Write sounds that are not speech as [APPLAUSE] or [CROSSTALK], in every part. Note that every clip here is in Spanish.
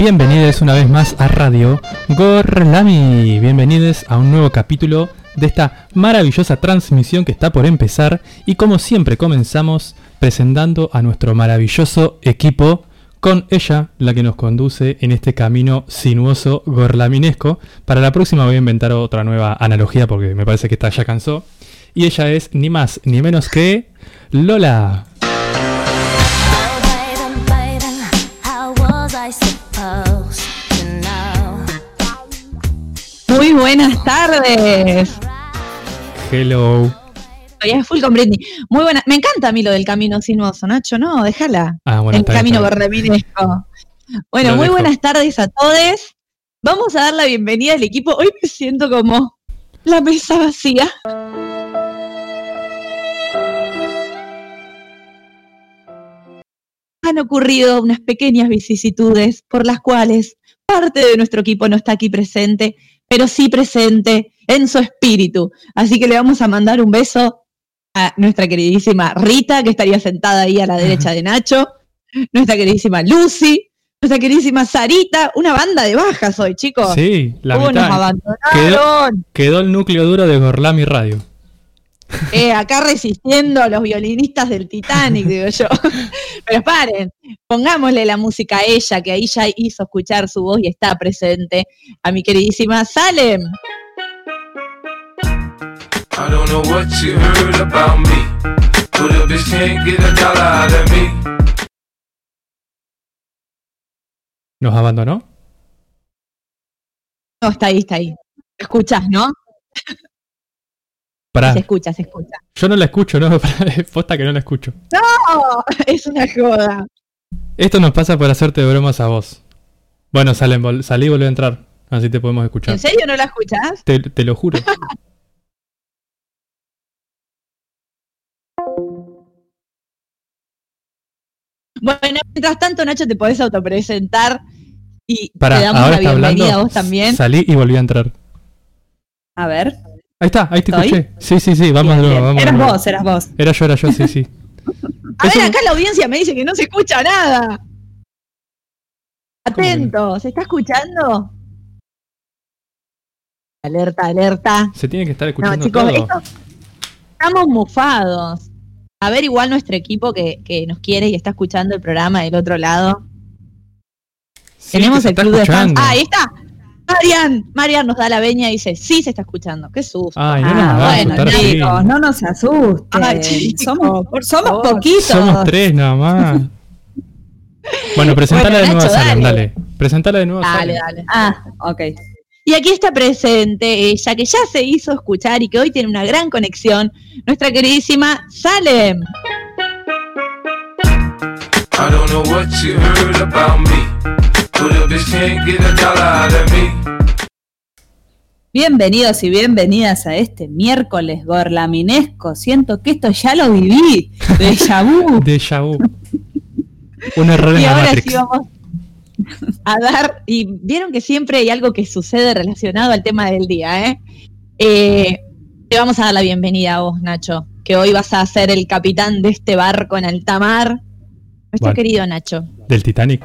Bienvenidos una vez más a Radio Gorlami. Bienvenidos a un nuevo capítulo de esta maravillosa transmisión que está por empezar. Y como siempre comenzamos presentando a nuestro maravilloso equipo con ella, la que nos conduce en este camino sinuoso gorlaminesco. Para la próxima voy a inventar otra nueva analogía porque me parece que esta ya cansó. Y ella es ni más ni menos que Lola. Muy buenas tardes. Hello. Estoy full con Britney. Muy buena. Me encanta a mí lo del camino sinuoso, Nacho, ¿no? Déjala. Ah, bueno, El bien, camino gorlaminesco. Bueno, Lo muy dejo. buenas tardes a todos. Vamos a dar la bienvenida al equipo. Hoy me siento como la mesa vacía. Han ocurrido unas pequeñas vicisitudes por las cuales parte de nuestro equipo no está aquí presente, pero sí presente en su espíritu. Así que le vamos a mandar un beso a nuestra queridísima Rita, que estaría sentada ahí a la derecha de Nacho, nuestra queridísima Lucy, nuestra queridísima Sarita, una banda de bajas hoy, chicos. Sí, la ¿Cómo nos mitad. abandonaron? Quedó el núcleo duro de Gorlami Radio. Eh, acá resistiendo a los violinistas del Titanic, digo yo. [LAUGHS] Pero paren, pongámosle la música a ella, que ahí ya hizo escuchar su voz y está presente, a mi queridísima Salem. I don't know what you heard about me, but a bitch can't get a dollar out of me. ¿Nos abandonó? No, está ahí, está ahí. Escuchas, ¿no? Pará, Se escucha, se escucha. yo no la escucho, ¿no? [LAUGHS] Posta que no la escucho. ¡No! [LAUGHS] Es una joda. Esto nos pasa por hacerte bromas a vos. Bueno, salen, salí y volví a entrar. Así te podemos escuchar. ¿En serio no la escuchas? Te, te lo juro. [LAUGHS] Bueno, mientras tanto, Nacho, te podés autopresentar y Pará, te damos ahora la bienvenida hablando. a vos también. Salí y volví a entrar. A ver. Ahí está, ahí te ¿Estoy? escuché. Sí, sí, sí, vamos de nuevo, vamos Eras vos, eras vos. Era yo, era yo, sí, sí. [LAUGHS] A ver, acá la audiencia me dice que no se escucha nada. Atento, ¿se está escuchando? Alerta, alerta. Se tiene que estar No, escuchando chicos, todo. esto- estamos mufados. A ver, igual nuestro equipo que, que nos quiere y está escuchando el programa del otro lado. Sí, Tenemos el club de fans. escuchando. Ah, ahí está. Marian, Marian nos da la veña y dice, sí se está escuchando. Qué susto. Ay, no Ah, bueno, chicos, no nos asusten. Ay, chicos, somos, poquitos. Somos tres nada más. [LAUGHS] Bueno, presentala Bueno, de nuevo, Nacho, Salem, dale. dale. Presentala de nuevo, Dale, Salem. dale. Ah, ok. Y aquí está presente ella, que ya se hizo escuchar y que hoy tiene una gran conexión, nuestra queridísima Salem. I don't know what you heard about me, but a bitch can't get a dollar out of me. Bienvenidos y bienvenidas a este miércoles gorlaminesco. Siento que esto ya lo viví. [LAUGHS] Déjà vu. Déjà vu. Un error en Y la ahora Matrix. sí vamos a dar, y vieron que siempre hay algo que sucede relacionado al tema del día, ¿eh? Eh, te vamos a dar la bienvenida a vos, Nacho, que hoy vas a ser el capitán de este barco en alta mar. Nuestro Bueno. querido Nacho. Del Titanic.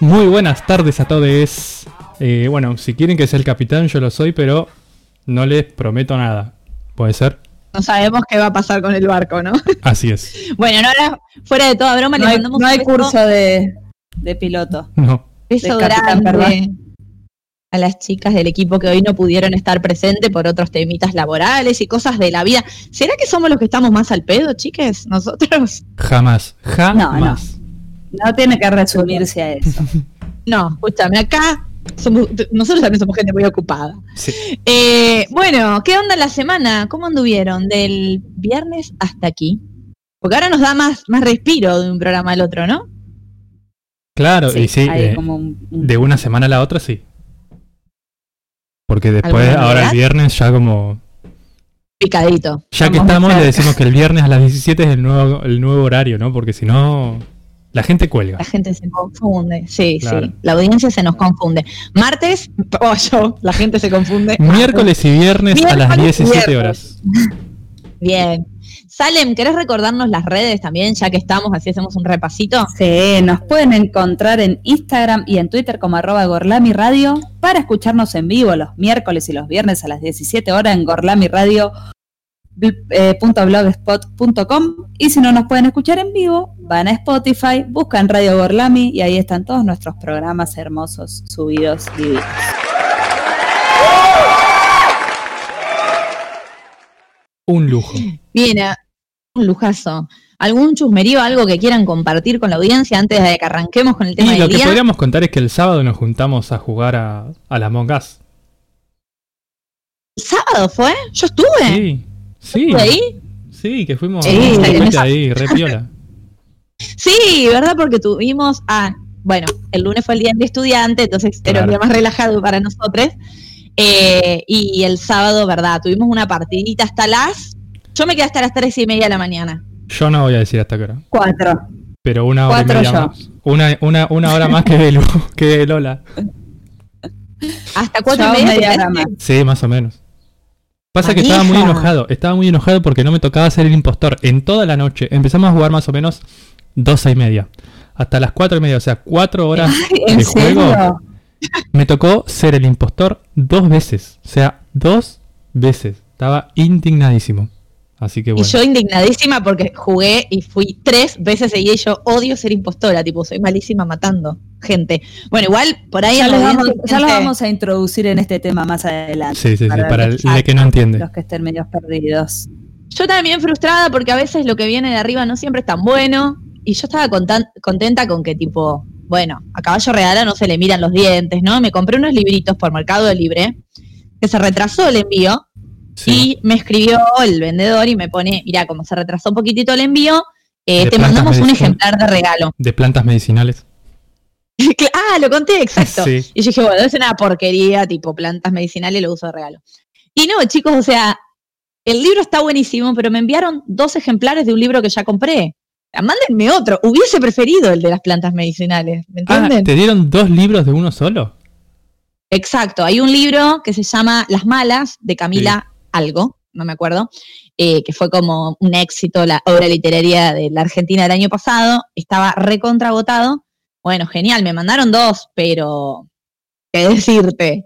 Muy buenas tardes a todos. Eh, bueno, si quieren que sea el capitán, yo lo soy, pero no les prometo nada. ¿Puede ser? No sabemos qué va a pasar con el barco, ¿no? [LAUGHS] Así es. Bueno, no, ahora, fuera de toda broma, No le hay, mandamos no hay un beso, curso de, de piloto. No. beso de capitán, grande a las chicas del equipo que hoy no pudieron estar presentes por otros temitas laborales y cosas de la vida. ¿Será que somos los que estamos más al pedo, chiques? Nosotros. Jamás. Jamás. No tiene que resumirse a eso. [LAUGHS] No, escúchame, acá somos- nosotros también somos gente muy ocupada. Sí. Eh, bueno, ¿qué onda la semana? ¿Cómo anduvieron? Del viernes hasta aquí. Porque ahora nos da más, más respiro de un programa al otro, ¿no? Claro, y sí, eh, como un- un- de una semana a la otra sí. Porque después, ¿Alguna ahora el viernes, ya como. Picadito. Ya que Vamos estamos, le decimos que el viernes a las 17 es el nuevo, el nuevo horario, ¿no? Porque si no. La gente cuelga. La gente se confunde, sí, Claro. sí. La audiencia se nos confunde. Martes, pollo, la gente se confunde. Miércoles y viernes a las Miércoles y 17 viernes. horas. Bien. Salem, ¿querés recordarnos las redes también, ya que estamos, así hacemos un repasito? Sí, nos pueden encontrar en Instagram y en Twitter como arroba Gorlami Radio para escucharnos en vivo los miércoles y los viernes a las 17 horas en gorlamiradio.blogspot.com y si no nos pueden escuchar en vivo, van a Spotify, buscan Radio Gorlami y ahí están todos nuestros programas hermosos subidos divinos. Un lujo. Bien, eh, un lujazo. ¿Algún chusmerío, algo que quieran compartir con la audiencia antes de que arranquemos con el tema Y lo del que día? podríamos contar es que el sábado nos juntamos a jugar a, a la Among Us. ¿Sábado fue? ¿Yo estuve? Sí, sí. ¿Estuve ahí? Sí, que fuimos Sí, a ahí, re [LAUGHS] piola. Sí, ¿verdad? Porque tuvimos a. Bueno, el lunes fue el día del estudiante, entonces era un día más relajado para nosotros. Eh, y el sábado, ¿verdad? Tuvimos una partidita hasta las. Yo me quedé hasta las tres y media de la mañana. Yo no voy a decir hasta qué hora, Cuatro. pero una hora Cuatro y media yo. más. Una, una, una hora más que, Belu, [LAUGHS] que Lola. Hasta cuatro Yo y media. media más. Sí, más o menos. Pasa que estaba muy enojado, estaba muy enojado porque no me tocaba ser el impostor en toda la noche. Empezamos a jugar más o menos doce y media. Hasta las cuatro y media, o sea, cuatro horas ¿En de juego. Me tocó ser el impostor dos veces. O sea, dos veces. Estaba indignadísimo. Así que Y yo indignadísima porque jugué y fui tres veces y yo odio ser impostora, tipo, soy malísima matando gente. Bueno, igual por ahí Ya, la vamos, ya los gente- vamos a introducir en este tema más adelante. Sí, sí, sí, para el, los, el que no entiende. los que estén medio perdidos. Yo también frustrada porque a veces lo que viene de arriba no siempre es tan bueno. Y yo estaba contenta con que, tipo, bueno, a caballo real no se le miran los dientes, ¿no? Me compré unos libritos por Mercado Libre, que se retrasó el envío, Sí. y me escribió el vendedor y me pone, mira, como se retrasó un poquitito el envío, eh, te mandamos un ejemplar de regalo. De plantas medicinales. [LAUGHS] ah, lo conté, exacto. [LAUGHS] Sí. Y yo dije, bueno, es una porquería, tipo plantas medicinales, lo uso de regalo. Y no, chicos, o sea, el libro está buenísimo, pero me enviaron dos ejemplares de un libro que ya compré. Ah, Mándenme otro. Hubiese preferido el de las plantas medicinales. ¿Me Ah, entienden? ¿te dieron dos libros de uno solo? Exacto. Hay un libro que se llama Las Malas, de Camila Algo, no me acuerdo, eh, que fue como un éxito, la obra literaria de la Argentina del año pasado. Estaba recontragotado. Bueno, genial, me mandaron dos, pero. ¿Qué decirte?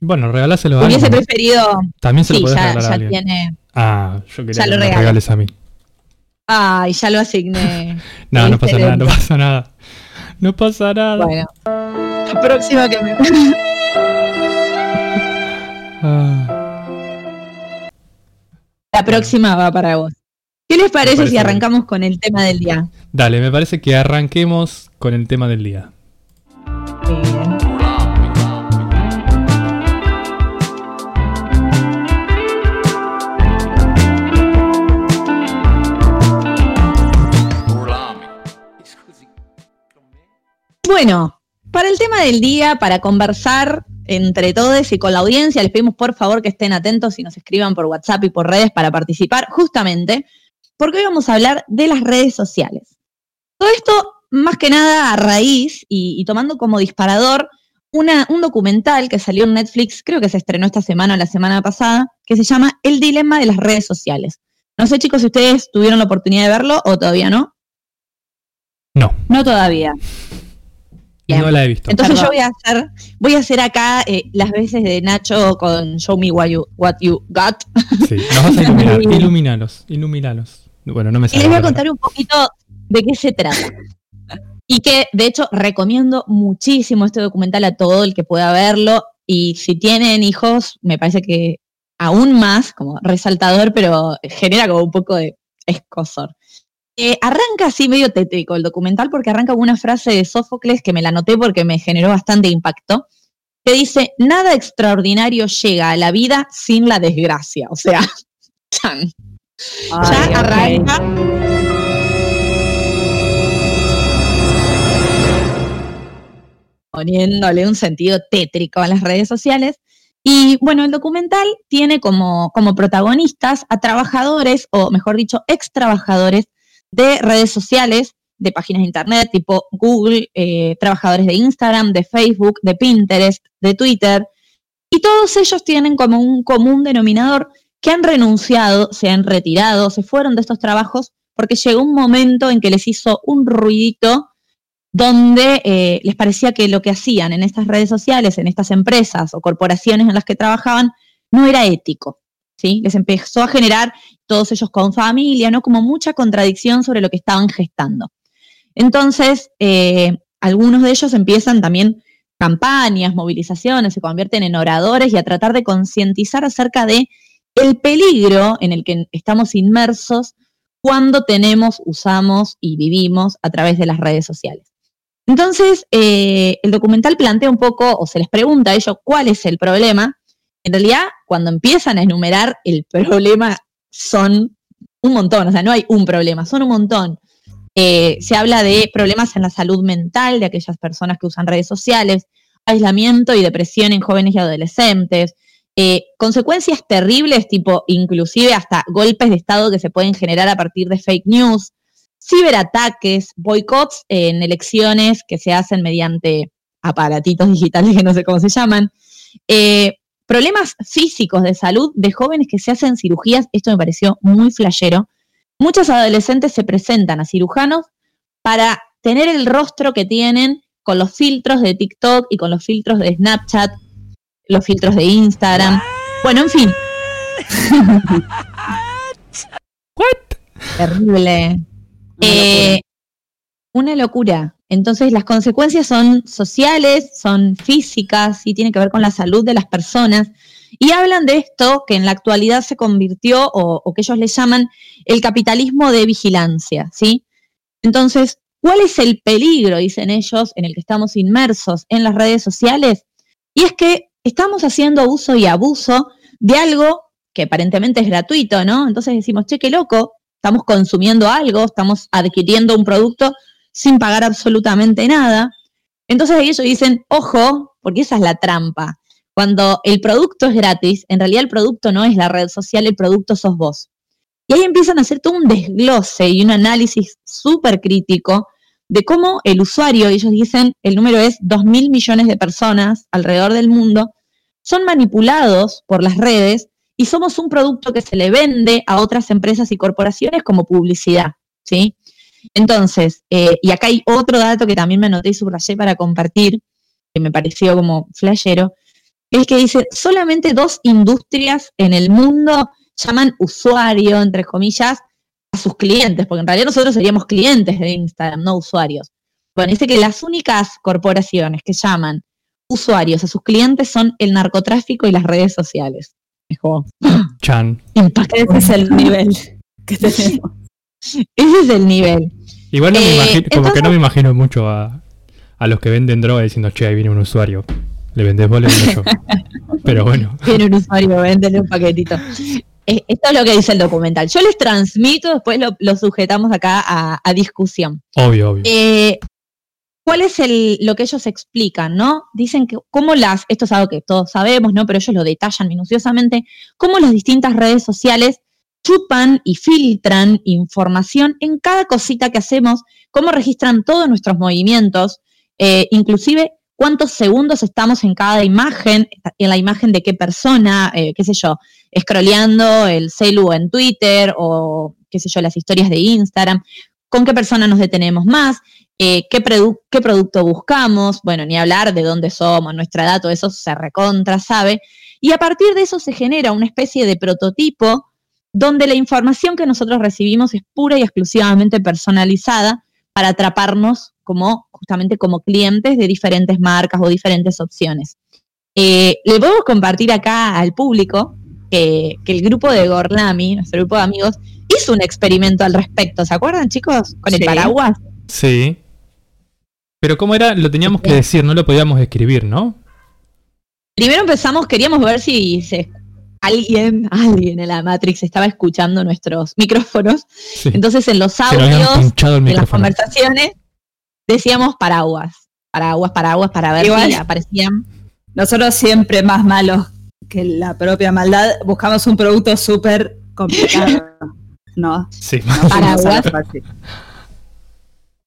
Bueno, regaláselo a Hubiese alguien. preferido. También se lo Sí, podés ya, regalar a ya alguien. tiene. Ah, yo quería Ya que lo me lo regalo. regales a mí. Ay, ya lo asigné. [LAUGHS] No, no pasa nada, no pasa nada. No pasa nada. Bueno. La próxima que me. [LAUGHS] Ah, La próxima va para vos. ¿Qué les parece, parece si bien. arrancamos con el tema del día? Dale, me parece que arranquemos con el tema del día. Bien. Bueno, para el tema del día, para conversar entre todos y con la audiencia, les pedimos por favor que estén atentos y nos escriban por WhatsApp y por redes para participar, justamente porque hoy vamos a hablar de las redes sociales. Todo esto, más que nada, a raíz y, y tomando como disparador una- un documental que salió en Netflix, creo que se estrenó esta semana o la semana pasada, que se llama El dilema de las redes sociales. No sé, chicos, si ustedes tuvieron la oportunidad de verlo o todavía no. No, No todavía. Bien. no la he visto. Entonces Perdón. yo voy a hacer, voy a hacer acá eh, las veces de Nacho con Show Me What You, what you Got. Sí, nos vas a iluminar. [LAUGHS] Iluminalos, iluminalos. Bueno, no me Y sale les voy a contar un poquito de qué se trata. Y que, de hecho, recomiendo muchísimo este documental a todo el que pueda verlo. Y si tienen hijos, me parece que aún más, como resaltador, pero genera como un poco de escosor. Eh, arranca así medio tétrico el documental porque arranca con una frase de Sófocles que me la noté porque me generó bastante impacto, que dice, nada extraordinario llega a la vida sin la desgracia. O sea, [LAUGHS] chan. ya arranca poniéndole un sentido tétrico a las redes sociales. Y bueno, el documental tiene como, como protagonistas a trabajadores, o mejor dicho, ex trabajadores de redes sociales de páginas de internet tipo Google, eh, trabajadores de Instagram, de Facebook, de Pinterest, de Twitter, y todos ellos tienen como un común denominador que han renunciado, se han retirado, se fueron de estos trabajos porque llegó un momento en que les hizo un ruidito donde eh, les parecía que lo que hacían en estas redes sociales, en estas empresas o corporaciones en las que trabajaban, no era ético. Les empezó a generar, todos ellos con familia, ¿no? Como mucha contradicción sobre lo que estaban gestando. Entonces, eh, algunos de ellos empiezan también campañas, movilizaciones, se convierten en oradores y a tratar de concientizar acerca de el peligro en el que estamos inmersos cuando tenemos, usamos y vivimos a través de las redes sociales. Entonces, eh, el documental plantea un poco, o se les pregunta a ellos cuál es el problema. En realidad, cuando empiezan a enumerar el problema, son un montón, o sea, no hay un problema, son un montón. Eh, se habla de problemas en la salud mental de aquellas personas que usan redes sociales, aislamiento y depresión en jóvenes y adolescentes, eh, consecuencias terribles, tipo inclusive hasta golpes de Estado que se pueden generar a partir de fake news, ciberataques, boicots en elecciones que se hacen mediante aparatitos digitales que no sé cómo se llaman, eh, problemas físicos de salud de jóvenes que se hacen cirugías, esto me pareció muy flashero. Muchos adolescentes se presentan a cirujanos para tener el rostro que tienen con los filtros de TikTok y con los filtros de Snapchat, los filtros de Instagram. Bueno, en fin. [LAUGHS] Terrible. Eh, una locura. Entonces las consecuencias son sociales, son físicas y tiene que ver con la salud de las personas. Y hablan de esto que en la actualidad se convirtió o, o que ellos le llaman el capitalismo de vigilancia, ¿sí? Entonces, ¿cuál es el peligro, dicen ellos, en el que estamos inmersos en las redes sociales? Y es que estamos haciendo uso y abuso de algo que aparentemente es gratuito, ¿no? Entonces decimos, che, qué loco, estamos consumiendo algo, estamos adquiriendo un producto sin pagar absolutamente nada. Entonces ellos dicen, ojo, porque esa es la trampa. Cuando el producto es gratis, en realidad el producto no es la red social, el producto sos vos. Y ahí empiezan a hacer todo un desglose y un análisis súper crítico de cómo el usuario, ellos dicen, el número es 2 mil millones de personas alrededor del mundo, son manipulados por las redes y somos un producto que se le vende a otras empresas y corporaciones como publicidad, ¿sí? Entonces, eh, y acá hay otro dato que también me anoté y subrayé para compartir, que me pareció como flashero, es que dice, solamente dos industrias en el mundo llaman usuario, entre comillas, a sus clientes, porque en realidad nosotros seríamos clientes de Instagram, no usuarios. Bueno, dice que las únicas corporaciones que llaman usuarios a sus clientes son el narcotráfico y las redes sociales. Es como, Chan. [LAUGHS] impactante. Ese es el nivel [LAUGHS] que tenemos. Ese es el nivel. Igual no me Eh, imagino, como que no me imagino mucho a, a los que venden droga diciendo, che, ahí viene un usuario. Le vendés vos, le yo. [LAUGHS] Pero bueno, Tiene un usuario, véndele un paquetito. Eh, Esto es lo que dice el documental. Yo les transmito, después lo, lo sujetamos acá a, a discusión. obvio, obvio. Eh, ¿Cuál es el, lo que ellos explican, no? Dicen que cómo las, esto es algo que todos sabemos, ¿no? Pero ellos lo detallan minuciosamente, cómo las distintas redes sociales chupan y filtran información en cada cosita que hacemos, cómo registran todos nuestros movimientos, eh, inclusive cuántos segundos estamos en cada imagen, en la imagen de qué persona, eh, qué sé yo, scrolleando el celu en Twitter o qué sé yo, las historias de Instagram, con qué persona nos detenemos más, eh, qué, produ- qué producto buscamos, bueno, ni hablar de dónde somos, nuestra edad, todo eso se recontra, sabe. Y a partir de eso se genera una especie de prototipo donde la información que nosotros recibimos es pura y exclusivamente personalizada para atraparnos como justamente como clientes de diferentes marcas o diferentes opciones. Eh, le podemos compartir acá al público que, que el grupo de Gorlami, nuestro grupo de amigos, hizo un experimento al respecto. ¿Se acuerdan, chicos? Con el Sí. paraguas. Sí. Pero ¿cómo era? Lo teníamos que decir, no lo podíamos escribir, ¿no? Primero empezamos, queríamos ver si se- alguien, [LAUGHS] alguien en la Matrix estaba escuchando nuestros micrófonos. Sí. Entonces en los audios de las conversaciones decíamos paraguas. Paraguas, paraguas, para ver Igual. si aparecían. Nosotros siempre más malos que la propia maldad, buscamos un producto súper complicado. [LAUGHS] No, Sí. no [LAUGHS] Paraguas. fácil.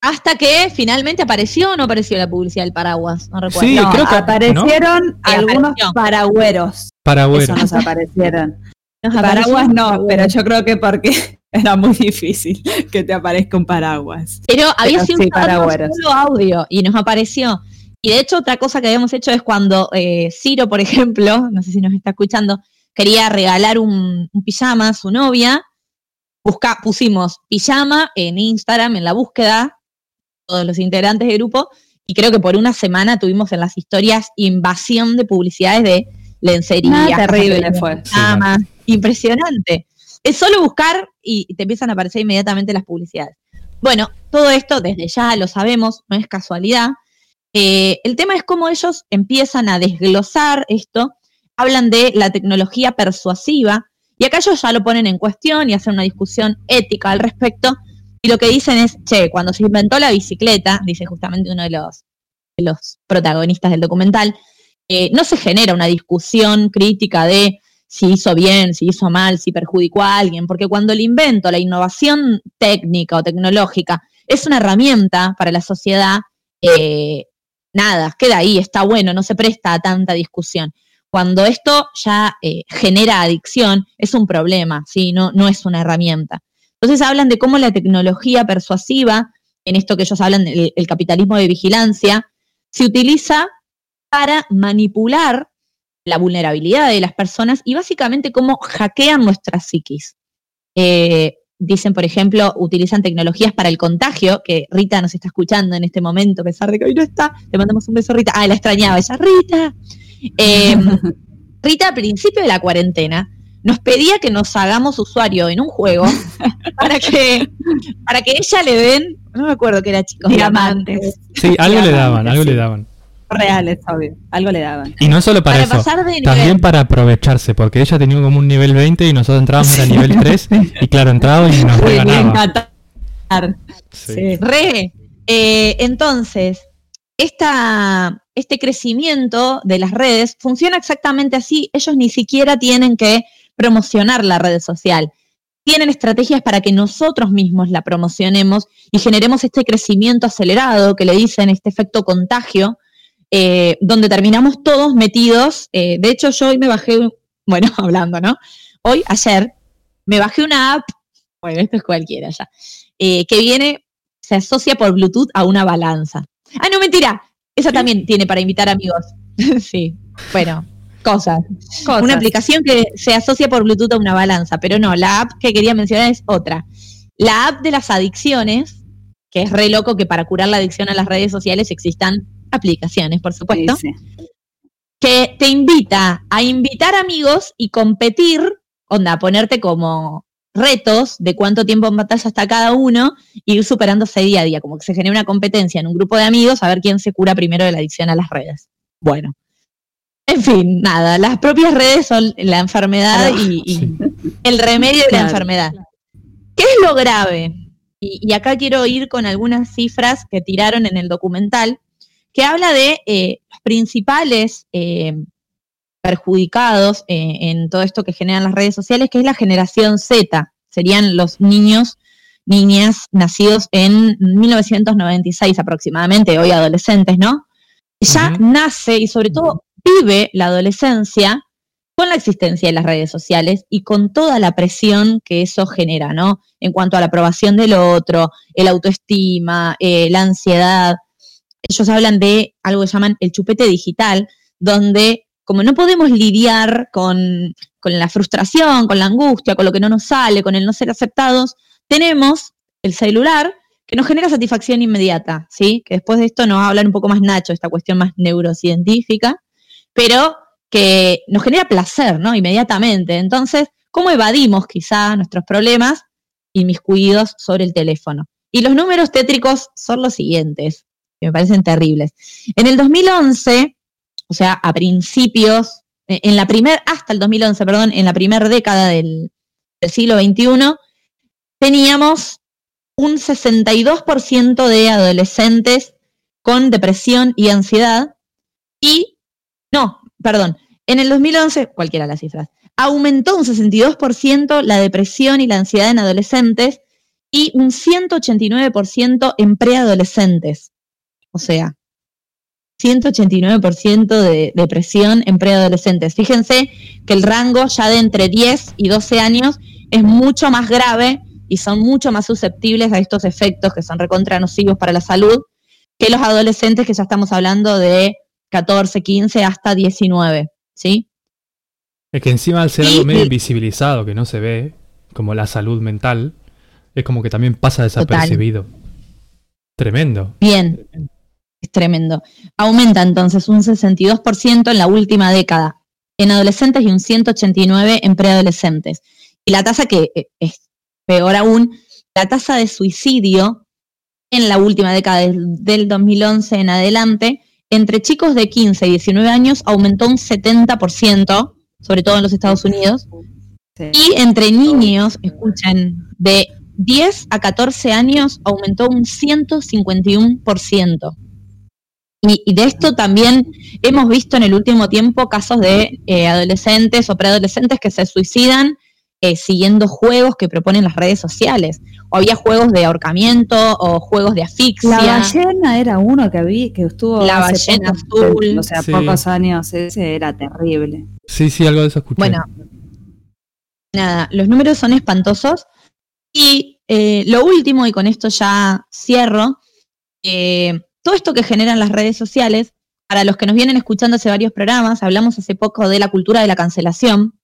Hasta que finalmente apareció o no apareció la publicidad del paraguas, no recuerdo. Sí, No, creo que- aparecieron algunos apareció. paragüeros. Para Eso nos aparecieron. Nos Paraguas un no, paraguas. pero yo creo que porque [LAUGHS] era muy difícil que te aparezca un paraguas. Pero había Pero sido sí, paragüeros. solo audio y nos apareció. Y de hecho, otra cosa que habíamos hecho es cuando eh, Ciro, por [LAUGHS] ejemplo, no sé si nos está escuchando, quería regalar un, un pijama a su novia, busca, pusimos pijama en Instagram, en la búsqueda, todos los integrantes del grupo, y creo que por una semana tuvimos en las historias invasión de publicidades de lencería. Ah, terrible fue. Impresionante. Es solo buscar y te empiezan a aparecer inmediatamente las publicidades. Bueno, todo esto desde ya lo sabemos, no es casualidad. Eh, el tema es cómo ellos empiezan a desglosar esto, hablan de la tecnología persuasiva, y acá ellos ya lo ponen en cuestión y hacen una discusión ética al respecto, y lo que dicen es, che, cuando se inventó la bicicleta, dice justamente uno de los, de los protagonistas del documental, eh, no se genera una discusión crítica de si hizo bien, si hizo mal, si perjudicó a alguien, porque cuando el invento, la innovación técnica o tecnológica es una herramienta para la sociedad, eh, nada, queda ahí, está bueno, no se presta a tanta discusión. Cuando esto ya eh, genera adicción, es un problema, ¿sí? no, no es una herramienta. Entonces hablan de cómo la tecnología persuasiva, en esto que ellos hablan del el capitalismo de vigilancia, se utiliza para manipular la vulnerabilidad de las personas y básicamente cómo hackean nuestra psiquis. Eh, dicen, por ejemplo, utilizan tecnologías para el contagio, que Rita nos está escuchando en este momento, a pesar de que hoy no está. Le mandamos un beso a Rita. Ah, la extrañaba ella. Rita. Eh, [LAUGHS] Rita, al principio de la cuarentena, nos pedía que nos hagamos usuario en un juego [LAUGHS] para que, para que ella le den, no me acuerdo que era chicos, Diamantes. Sí, algo le daban, algo sí. le daban. Reales, obvio. Algo le daban. Y no solo para, Para eso, también para aprovecharse, porque ella tenía como un nivel 20 y nosotros entrábamos a nivel 3 y claro, entraba y nos encanta. Sí. Sí. Re. Eh, entonces, esta, este crecimiento de las redes funciona exactamente así. Ellos ni siquiera tienen que promocionar la red social. Tienen estrategias para que nosotros mismos la promocionemos y generemos este crecimiento acelerado que le dicen este efecto contagio, eh, donde terminamos todos metidos. eh, de hecho, yo hoy me bajé, bueno, [LAUGHS] hablando, ¿no? Hoy, ayer, me bajé una app, bueno, esto es cualquiera ya, eh, que viene se asocia por Bluetooth a una balanza. Ah, no, mentira. Esa también tiene para invitar amigos. [LAUGHS] sí, bueno, cosas. Cosas. Una aplicación que se asocia por Bluetooth a una balanza, pero no, la app que quería mencionar es otra. La app de las adicciones, que es re loco que para curar la adicción a las redes sociales existan aplicaciones, por supuesto, Sí, que te invita a invitar amigos y competir, onda, ponerte como retos de cuánto tiempo en batalla está cada uno y ir superándose día a día, como que se genera una competencia en un grupo de amigos a ver quién se cura primero de la adicción a las redes. Bueno. En fin, nada, las propias redes son la enfermedad y, y Sí. el remedio de la Claro. enfermedad. ¿Qué es lo grave? Y, y acá quiero ir con algunas cifras que tiraron en el documental, que habla de eh, los principales eh, perjudicados eh, en todo esto que generan las redes sociales, que es la generación Z. Serían los niños, niñas nacidos en 1996 aproximadamente, hoy adolescentes, ¿no? Ya nace y sobre todo vive la adolescencia con la existencia de las redes sociales y con toda la presión que eso genera, ¿no? En cuanto a la aprobación del otro, el autoestima, eh, la ansiedad. Ellos hablan de algo que llaman el chupete digital, donde como no podemos lidiar con, la frustración, con la angustia, con lo que no nos sale, con el no ser aceptados, tenemos el celular que nos genera satisfacción inmediata, ¿sí? Que después de esto nos va a hablar un poco más Nacho, esta cuestión más neurocientífica, pero que nos genera placer, ¿no? Inmediatamente. Entonces, ¿cómo evadimos quizá nuestros problemas inmiscuidos sobre el teléfono? Y los números tétricos son los siguientes, que me parecen terribles. En el 2011, o sea, a principios, eh, en la primer, hasta el 2011, perdón, en la primera década del, del siglo XXI, teníamos un 62% de adolescentes con depresión y ansiedad y, no, perdón, en el 2011, cualquiera de las cifras, aumentó un 62% la depresión y la ansiedad en adolescentes y un 189% en preadolescentes. O sea, 189% de depresión en preadolescentes. Fíjense que el rango ya de entre 10 y 12 años es mucho más grave y son mucho más susceptibles a estos efectos que son recontra nocivos para la salud que los adolescentes que ya estamos hablando de 14, 15 hasta 19, ¿sí? Es que encima al ser algo medio invisibilizado, que no se ve, como la salud mental, es como que también pasa desapercibido. Tremendo. Bien, es tremendo. Aumenta entonces un 62% en la última década en adolescentes y un 189 en preadolescentes. Y la tasa que eh, es peor aún, la tasa de suicidio en la última década del, del 2011 en adelante, entre chicos de 15 y 19 años aumentó un 70%, sobre todo en los Estados Unidos, Sí. y entre niños, escuchen, de 10 a 14 años aumentó un 151%. Y, y de esto también hemos visto en el último tiempo casos de eh, adolescentes o preadolescentes que se suicidan eh, siguiendo juegos que proponen las redes sociales. O había juegos de ahorcamiento o juegos de asfixia. La ballena era uno que vi que estuvo La hace ballena poco, azul. o sea, Sí. pocos años, ese era terrible. Sí, sí, algo de eso escuché. Bueno, nada, los números son espantosos. Y eh, lo último, y con esto ya cierro, eh, todo esto que generan las redes sociales, para los que nos vienen escuchando hace varios programas, hablamos hace poco de la cultura de la cancelación,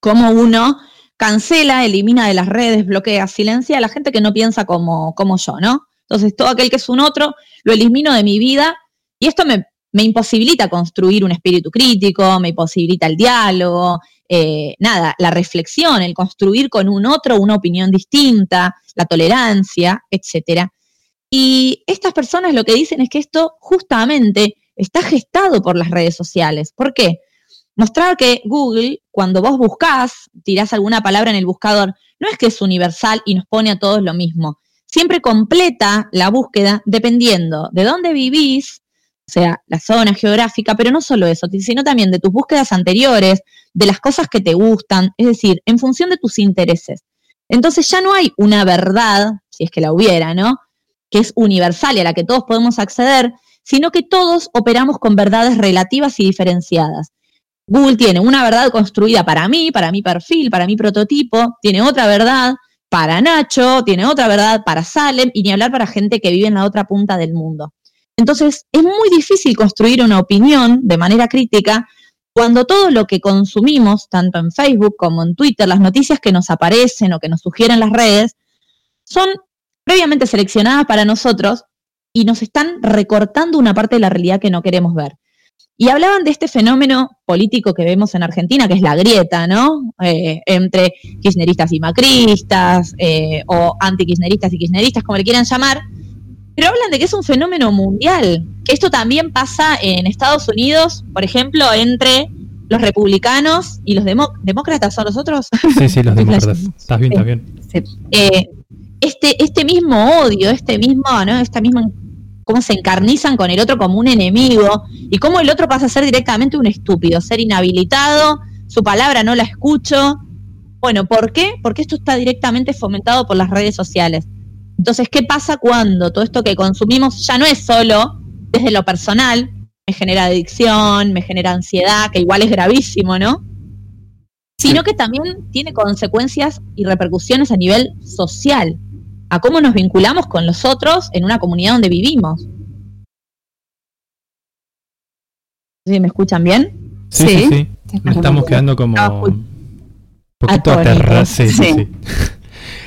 cómo uno cancela, elimina de las redes, bloquea, silencia a la gente que no piensa como, como yo, ¿no? Entonces, todo aquel que es un otro, lo elimino de mi vida y esto me, me imposibilita construir un espíritu crítico, me imposibilita el diálogo, eh, nada, la reflexión, el construir con un otro una opinión distinta, la tolerancia, etcétera. Y estas personas lo que dicen es que esto justamente está gestado por las redes sociales. ¿Por qué? Mostrar que Google, cuando vos buscás, tirás alguna palabra en el buscador, no es que es universal y nos pone a todos lo mismo. Siempre completa la búsqueda dependiendo de dónde vivís, o sea, la zona geográfica, pero no solo eso, sino también de tus búsquedas anteriores, de las cosas que te gustan, es decir, en función de tus intereses. Entonces ya no hay una verdad, si es que la hubiera, ¿no? Que es universal y a la que todos podemos acceder, sino que todos operamos con verdades relativas y diferenciadas. Google tiene una verdad construida para mí, para mi perfil, para mi prototipo, tiene otra verdad para Nacho, tiene otra verdad para Salem y ni hablar para gente que vive en la otra punta del mundo. Entonces, es muy difícil construir una opinión de manera crítica cuando todo lo que consumimos, tanto en Facebook como en Twitter, las noticias que nos aparecen o que nos sugieren las redes, son previamente seleccionadas para nosotros y nos están recortando una parte de la realidad que no queremos ver. Y hablaban de este fenómeno político que vemos en Argentina, que es la grieta, ¿no? Eh, entre kirchneristas y macristas, eh, o antikirchneristas y kirchneristas, como le quieran llamar, pero hablan de que es un fenómeno mundial. Esto también pasa en Estados Unidos, por ejemplo, entre los republicanos y los demo- demócratas, ¿son los otros? Sí, sí, los [LAUGHS] demócratas. Estás bien, estás bien. Sí. Eh, este, este mismo odio, este mismo, ¿no? Esta misma cómo se encarnizan con el otro como un enemigo y cómo el otro pasa a ser directamente un estúpido, ser inhabilitado, su palabra no la escucho. Bueno, ¿por qué? Porque esto está directamente fomentado por las redes sociales. Entonces, ¿qué pasa cuando todo esto que consumimos ya no es solo desde lo personal, me genera adicción, me genera ansiedad, que igual es gravísimo, ¿no? Sino que también tiene consecuencias y repercusiones a nivel social, a cómo nos vinculamos con los otros en una comunidad donde vivimos. ¿Sí, ¿Me escuchan bien? Sí, sí, Sí. sí. Nos estamos quedando como Ah, un poquito Atónitos. aterrados. Sí, sí, Sí.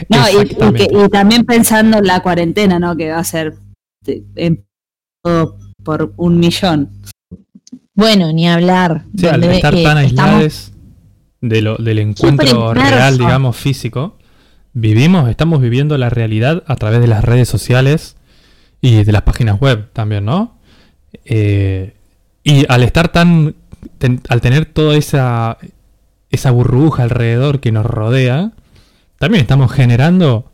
No, y- y, Exactamente. que- y también pensando en la cuarentena, ¿no? Que va a ser en- todo por un millón. Bueno, ni hablar. Sí, al estar eh, tan estamos- aislados de lo, del encuentro real, digamos, físico, vivimos, estamos viviendo la realidad a través de las redes sociales y de las páginas web también, ¿no? Eh, y al estar tan, al tener toda esa, esa burbuja alrededor que nos rodea, también estamos generando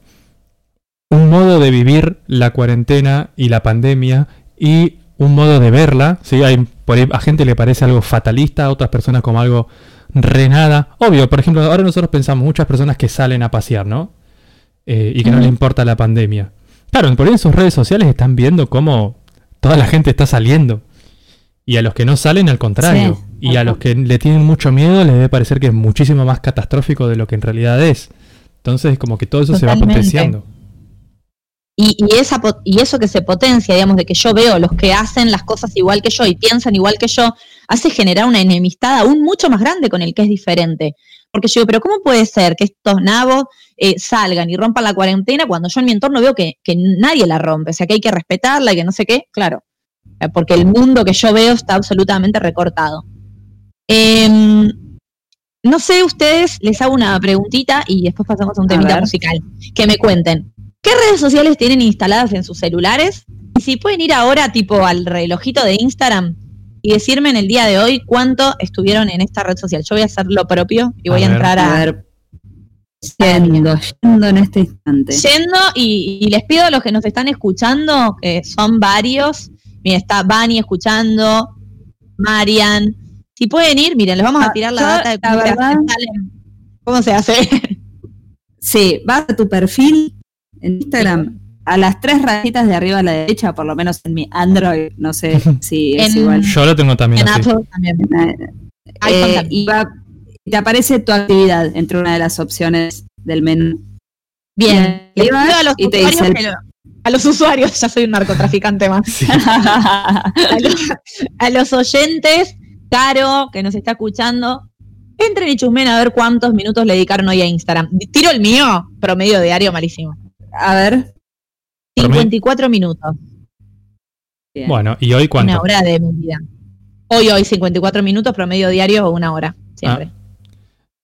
un modo de vivir la cuarentena y la pandemia y un modo de verla. ¿sí? Hay, por ahí a gente le parece algo fatalista, a otras personas como algo renada. Obvio, por ejemplo, ahora nosotros pensamos muchas personas que salen a pasear, ¿no? Eh, y que no le importa la pandemia. Claro, por ahí en sus redes sociales están viendo cómo toda la gente está saliendo. Y a los que no salen, al contrario. Sí, y a los que le tienen mucho miedo, les debe parecer que es muchísimo más catastrófico de lo que en realidad es. Entonces, como que todo eso se va potenciando. Y, y esa, y eso que se potencia, digamos, de que yo veo los que hacen las cosas igual que yo y piensan igual que yo, hace generar una enemistad aún mucho más grande con el que es diferente. Porque yo digo, pero ¿cómo puede ser que estos nabos eh, salgan y rompan la cuarentena cuando yo en mi entorno veo que, que nadie la rompe? O sea, que hay que respetarla y que no sé qué. Claro, eh, porque el mundo que yo veo está absolutamente recortado. Em, no sé, ustedes, les hago una preguntita y después pasamos a un temita musical. Que me cuenten. ¿Qué redes sociales tienen instaladas en sus celulares? Y si pueden ir ahora tipo al relojito de Instagram y decirme en el día de hoy cuánto estuvieron en esta red social. Yo voy a hacer lo propio y A voy a, ver. entrar A a, ver, yendo, yendo en este instante. yendo y, y les pido a los que nos están escuchando, que son varios, miren, está Vani escuchando, Marian, si pueden ir, miren, les vamos a Ah, tirar la yo, data de la verdad-. ¿Cómo se hace? Sí, vas a tu perfil en Instagram, a las tres rayitas de arriba a la derecha, por lo menos en mi Android, no sé si es En- igual. Yo lo tengo también en así. Apple también. Eh, y va- te aparece tu actividad entre una de las opciones del menú. Bien, Y a los y te usuarios dice el- que lo- a los usuarios, ya soy un narcotraficante más. Sí. [LAUGHS] a, los, a los oyentes, Caro, que nos está escuchando, entren y chusmen a ver cuántos minutos le dedicaron hoy a Instagram. Tiro el mío, promedio diario malísimo. a ver. Promedio. 54 minutos, bien. Bueno, ¿y hoy cuánto? una hora de mi vida. Hoy, hoy, 54 minutos, promedio diario, una hora, siempre.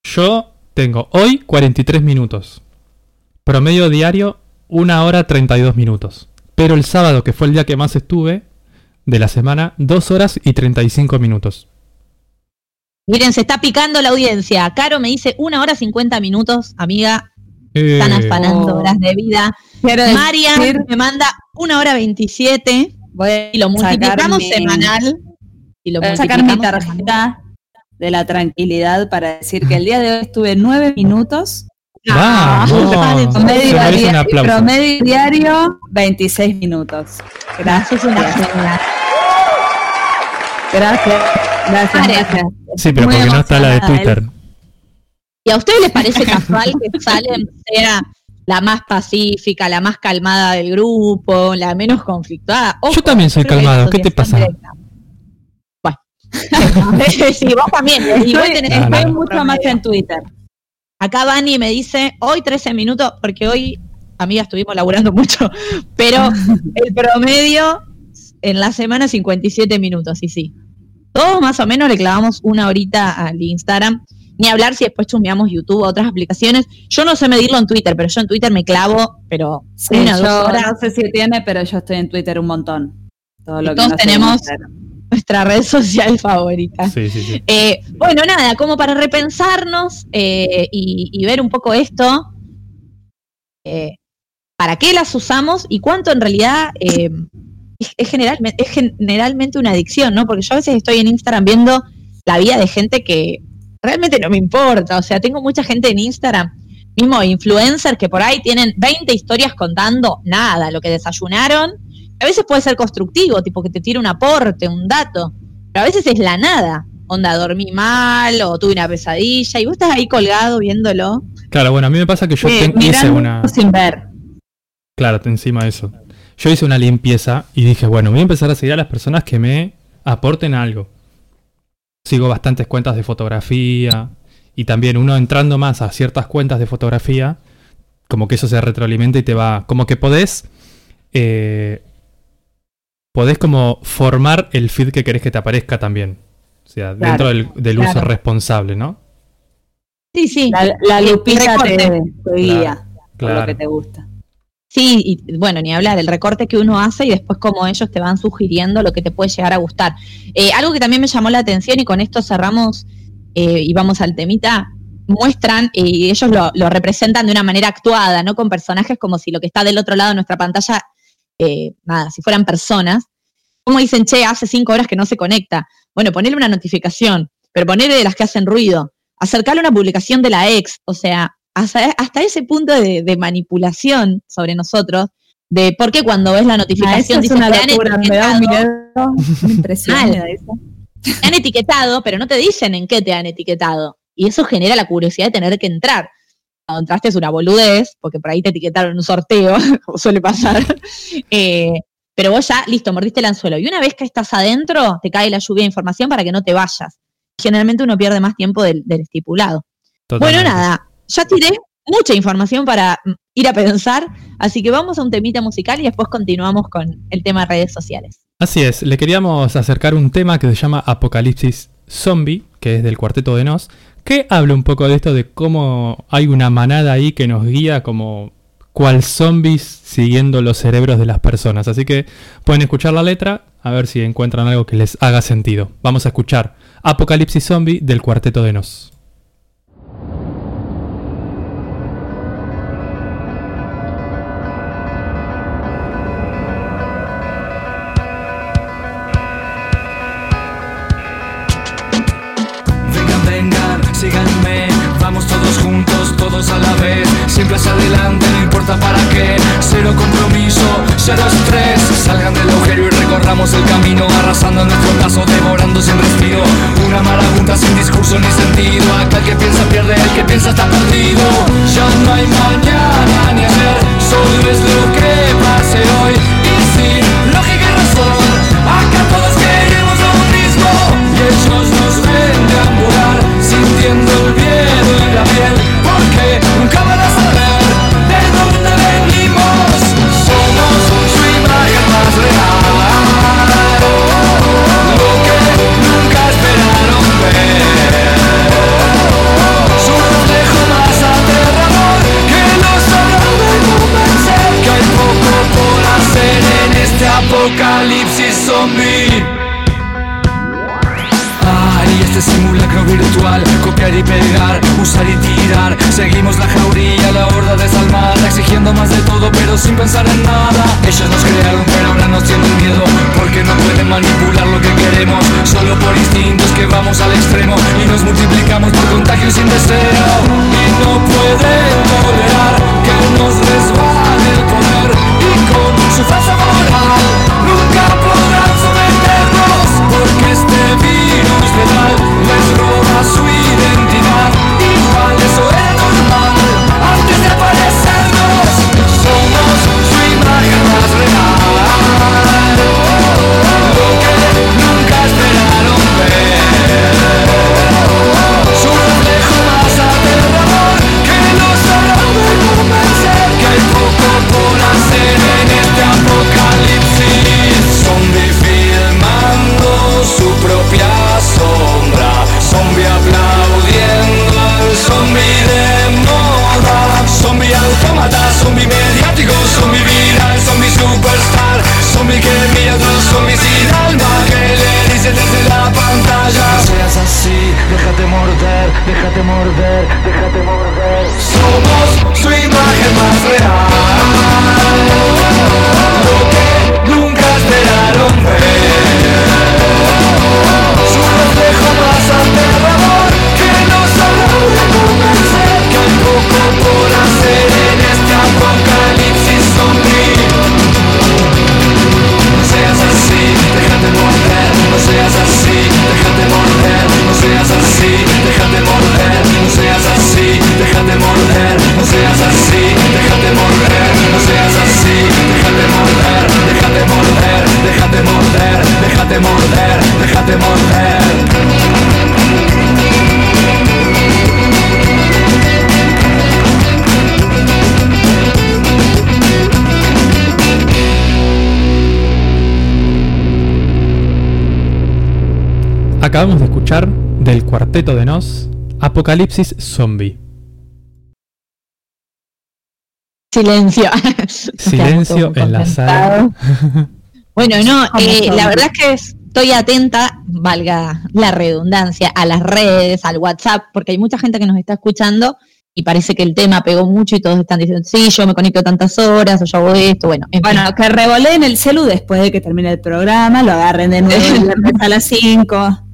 Yo tengo hoy 43 minutos. Promedio diario, 1 hora 32 minutos. Pero el sábado, que fue el día que más estuve de la semana, 2 horas y 35 minutos. Miren, se está picando la audiencia. Caro me dice una hora 50 minutos, amiga, Eh, están afanando Oh. horas de vida. Quiero Marian decir, me manda una hora 27 voy a y lo multiplicamos semanal. Y lo Voy a sacar mi semanal. tarjeta de la tranquilidad para decir que el día de hoy estuve nueve minutos. Ah, Vamos. [LAUGHS] Promedio, diario, aplauso. promedio diario, 26 minutos. Gracias. Gracias. Gracias, gracias. Sí, pero Muy porque no está la de Twitter. ¿Y a ustedes les parece casual que Salem sea la más pacífica, la más calmada del grupo, la menos conflictuada? Ojo, Yo también soy calmado, ¿qué te pasa? Bueno, [LAUGHS] sí, vos también. Estoy, tenés Ah, estoy no. mucho más en Twitter. Acá Vani me dice, hoy 13 minutos, porque hoy, amiga, estuvimos laburando mucho, [LAUGHS] pero [LAUGHS] el promedio en la semana 57 minutos, y sí. Todos más o menos le clavamos una horita al Instagram, ni hablar si después chumbeamos YouTube o otras aplicaciones. Yo no sé medirlo en Twitter, pero yo en Twitter me clavo, pero Sí, una, yo dos horas. no sé si tiene, pero yo estoy en Twitter un montón. Todo Y lo que todos no tenemos- nuestra red social favorita. Sí, sí, sí. Eh, bueno, nada, como para repensarnos eh, y, y ver un poco esto, eh, para qué las usamos y cuánto en realidad eh, es, es es generalmente una adicción, ¿no? Porque yo a veces estoy en Instagram viendo la vida de gente que realmente no me importa, o sea, tengo mucha gente en Instagram, mismo influencers que por ahí tienen 20 historias contando nada, lo que desayunaron. A veces puede ser constructivo, tipo que te tire un aporte, un dato, pero a veces es la nada. Onda, dormí mal o tuve una pesadilla y vos estás ahí colgado viéndolo. Claro, bueno, a mí me pasa que yo Sí, ten- hice una... sin ver. Claro, encima de eso. Yo hice una limpieza y dije, bueno, voy a empezar a seguir a las personas que me aporten algo. Sigo bastantes cuentas de fotografía y también uno entrando más a ciertas cuentas de fotografía, como que eso se retroalimenta y te va, como que podés, eh, podés como formar el feed que querés que te aparezca también. O sea, dentro Claro, del, uso claro. responsable, ¿no? Sí, sí. La, la lupita te, te guía por lo claro. que te gusta. Sí, y bueno, ni hablar, el recorte que uno hace y después cómo ellos te van sugiriendo lo que te puede llegar a gustar. Eh, algo que también me llamó la atención y con esto cerramos eh, y vamos al temita, muestran eh, y ellos lo, lo representan de una manera actuada, no con personajes como si lo que está del otro lado de nuestra pantalla, nada, si fueran personas. Como dicen, che, hace cinco horas que no se conecta. Bueno, ponerle una notificación, pero ponerle de las que hacen ruido, acercarle una publicación de la ex, o sea, hasta, hasta ese punto de, de manipulación sobre nosotros, de por qué cuando ves la Ah, notificación una te han locura, me da un etiquetado, me [LAUGHS] da eso. te han etiquetado, pero no te dicen en qué te han etiquetado. Y eso genera la curiosidad de tener que entrar. Cuando entraste es una boludez, porque por ahí te etiquetaron en un sorteo, [LAUGHS] como suele pasar. Eh, pero vos ya, listo, mordiste el anzuelo. Y una vez que estás adentro, te cae la lluvia de información para que no te vayas. Generalmente uno pierde más tiempo del, del estipulado. Totalmente. Bueno, nada, ya tiré mucha información para ir a pensar, así que vamos a un temita musical y después continuamos con el tema de redes sociales. Así es, le queríamos acercar un tema que se llama Apocalipsis Zombie, que es del cuarteto de Nos, que habla un poco de esto de cómo hay una manada ahí que nos guía como cual zombies siguiendo los cerebros de las personas. Así que pueden escuchar la letra a ver si encuentran algo que les haga sentido. Vamos a escuchar Apocalipsis Zombie del cuarteto de Nos. A la vez, siempre hacia adelante, no importa para qué, cero compromiso, cero estrés, salgan del agujero y recorramos el camino, arrasando nuestro paso, devorando sin respiro, una marabunta sin discurso ni sentido, acá el que piensa pierde, el que piensa está perdido, ya no hay mañana ni ayer, solo es lo que pase hoy, y sin Acabamos de escuchar del cuarteto de Nos Apocalipsis Zombie. Silencio. Silencio en la sala. Bueno, no, eh, la verdad es que estoy atenta, valga la redundancia, a las redes, al WhatsApp, porque hay mucha gente que nos está escuchando y parece que el tema pegó mucho y todos están diciendo, sí, yo me conecto tantas horas o yo hago esto, bueno, en fin. Bueno, que revoleen el celu después de que termine el programa, lo agarren de nuevo [LAUGHS] a las 5.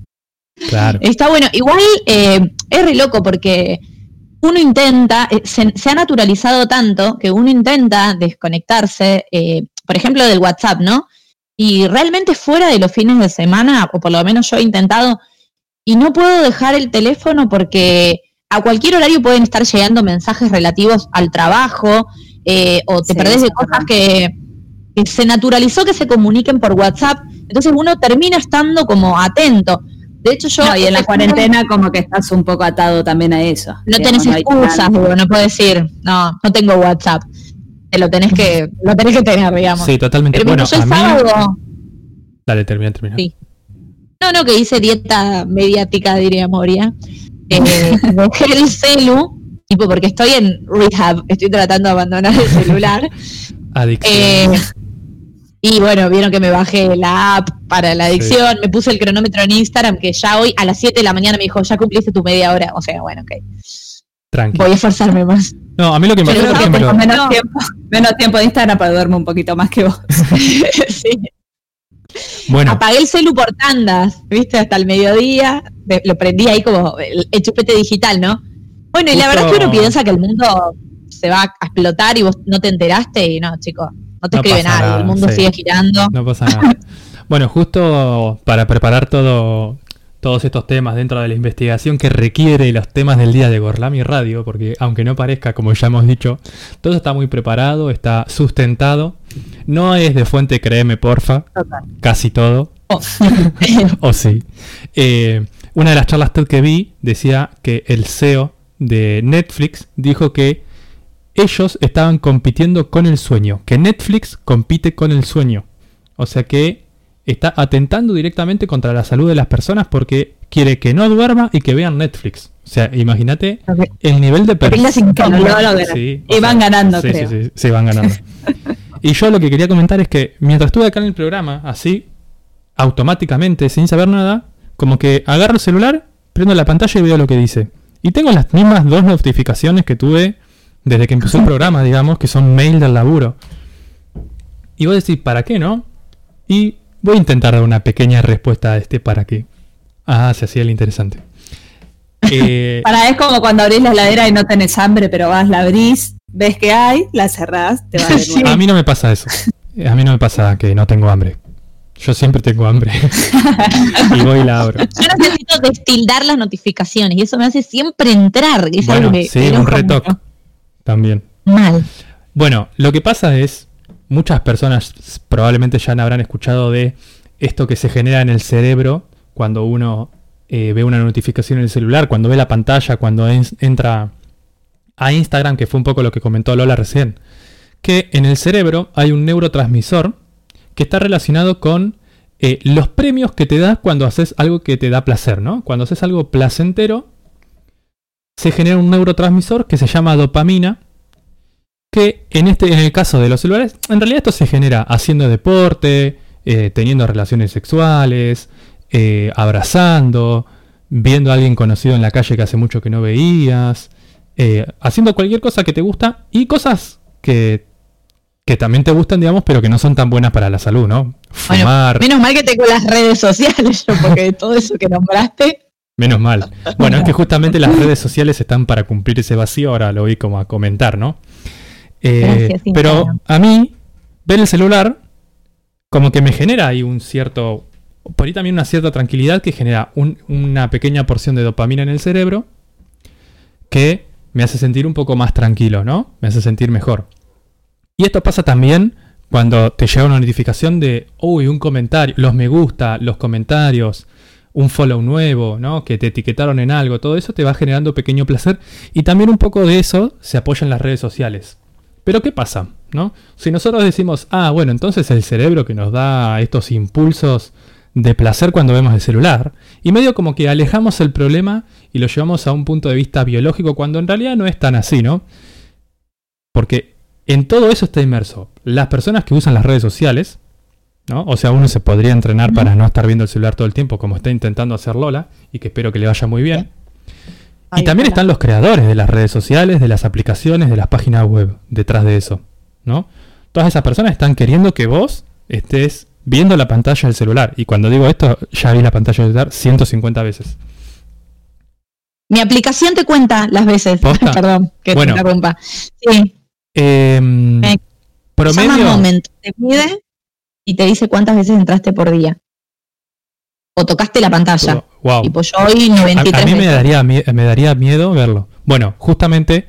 Claro. Está bueno, igual eh, es re loco porque uno intenta, eh, se, se ha naturalizado tanto que uno intenta desconectarse, eh, por ejemplo, del WhatsApp, ¿no? Y realmente fuera de los fines de semana, o por lo menos yo he intentado, y no puedo dejar el teléfono porque a cualquier horario pueden estar llegando mensajes relativos al trabajo, eh, o te Sí, perdés de cosas que se naturalizó que se comuniquen por WhatsApp, entonces uno termina estando como atento. De hecho, yo... No, y en la cuarentena como que estás un poco atado también a eso. no digamos, tenés hay excusas, digo, no puedes decir, no, no tengo WhatsApp. Te lo tenés que, [LAUGHS] lo tenés que tener, digamos. Sí, totalmente. Pero Bueno, yo a mí... Dale, termina, termina. Sí. no, no, que hice dieta mediática, diría Moria. Eh, [LAUGHS] dejé el celu, tipo, porque estoy en rehab, estoy tratando de abandonar el celular. [LAUGHS] Adicción. Eh, y bueno, vieron que me bajé la app para la adicción, me puse el cronómetro en Instagram, que ya hoy a las 7 de la mañana me dijo, ya cumpliste tu media hora. O sea, bueno, ok, Tranqui. voy a esforzarme más. No, a mí lo que me Pero pasa es no, que me lo- Tengo menos, No. tiempo, menos tiempo de Instagram para duerme un poquito más que vos. [LAUGHS] sí. Bueno, Apagué el celu por tandas, ¿viste? Hasta el mediodía. me- Lo prendí ahí como el, el chupete digital, ¿no? Bueno, y la verdad es que uno piensa que el mundo se va a explotar y vos no te enteraste y no, chicos, no te No escribe nadie, nada, el mundo sí. sigue girando. no pasa nada. [LAUGHS] Bueno, justo para preparar todo, todos estos temas dentro de la investigación que requiere los temas del día de Gorlami Radio, porque aunque no parezca, como ya hemos dicho, todo está muy preparado, está sustentado. No es de fuente, créeme, porfa. Casi todo. o [LAUGHS] sí. Eh, una de las charlas TED que vi decía que el CEO de Netflix dijo que ellos estaban compitiendo con el sueño, que Netflix compite con el sueño. O sea que está atentando directamente contra la salud de las personas porque quiere que no duerma y que vean Netflix. O sea, imagínate el nivel de personas. Sí, y van sea, ganando, sí, creo. Sí, sí, sí, van ganando. y yo lo que quería comentar es que mientras estuve acá en el programa, así, automáticamente, sin saber nada, como que agarro el celular, prendo la pantalla y veo lo que dice. Y tengo las mismas dos notificaciones que tuve desde que empezó el programa, digamos, que son mail del laburo. Y vos decís, ¿para qué no? Y voy a intentar dar una pequeña respuesta a este para qué. Ah, se hacía el interesante. [LAUGHS] Eh, Para es como cuando abrís la heladera y no tenés hambre, pero vas, la abrís, ves que hay, la cerrás, te vas de nuevo. A mí no me pasa eso. A mí no me pasa que no tengo hambre. Yo siempre tengo hambre. [LAUGHS] y voy y la abro. Yo necesito destildar las notificaciones y eso me hace siempre entrar. que Es Bueno, algo que sí, un retoque también. Mal. Bueno, lo que pasa es, muchas personas probablemente ya habrán escuchado de esto que se genera en el cerebro cuando uno eh, ve una notificación en el celular, cuando ve la pantalla, cuando en- entra a Instagram, que fue un poco lo que comentó Lola recién, que en el cerebro hay un neurotransmisor que está relacionado con eh, los premios que te das cuando haces algo que te da placer, ¿no? Cuando haces algo placentero, se genera un neurotransmisor que se llama dopamina, que en este en el caso de los celulares, en realidad esto se genera haciendo deporte, eh, teniendo relaciones sexuales, eh, abrazando, viendo a alguien conocido en la calle que hace mucho que no veías, eh, haciendo cualquier cosa que te gusta y cosas que, que también te gustan, digamos, pero que no son tan buenas para la salud, ¿no? Bueno, Fumar, menos mal que tengo las redes sociales yo, porque de todo eso que nombraste. Menos mal. [LAUGHS] Bueno, es que justamente las redes sociales están para cumplir ese vacío, ahora lo voy como a comentar, ¿no? Eh, Gracias, pero a mí, ver el celular, como que me genera ahí un cierto, por ahí también una cierta tranquilidad que genera un- una pequeña porción de dopamina en el cerebro que me hace sentir un poco más tranquilo, ¿no? Me hace sentir mejor. Y esto pasa también cuando te llega una notificación de, uy, un comentario, los me gusta, los comentarios, un follow nuevo, ¿no? Que te etiquetaron en algo, todo eso te va generando pequeño placer y también un poco de eso se apoya en las redes sociales. Pero ¿qué pasa? ¿No? Si nosotros decimos, ah, bueno, entonces el cerebro que nos da estos impulsos de placer cuando vemos el celular, y medio como que alejamos el problema y lo llevamos a un punto de vista biológico cuando en realidad no es tan así, ¿no? Porque en todo eso está inmerso las personas que usan las redes sociales, ¿no? O sea, uno se podría entrenar para no estar viendo el celular todo el tiempo, como está intentando hacer Lola, y que espero que le vaya muy bien. Y también están los creadores de las redes sociales, de las aplicaciones, de las páginas web, detrás de eso, ¿no? Todas esas personas están queriendo que vos estés viendo la pantalla del celular. Y cuando digo esto, ya vi la pantalla del celular 150 veces. Mi aplicación te cuenta las veces. ¿Posta? [LAUGHS] Perdón, que Bueno. te interrumpa. Sí, Em, llama promedio. Moment, te mide y te dice cuántas veces entraste por día. O tocaste la pantalla. Wow. Tipo, yo hoy A, 93 a mí me daría, mie- me daría miedo verlo. Bueno, justamente,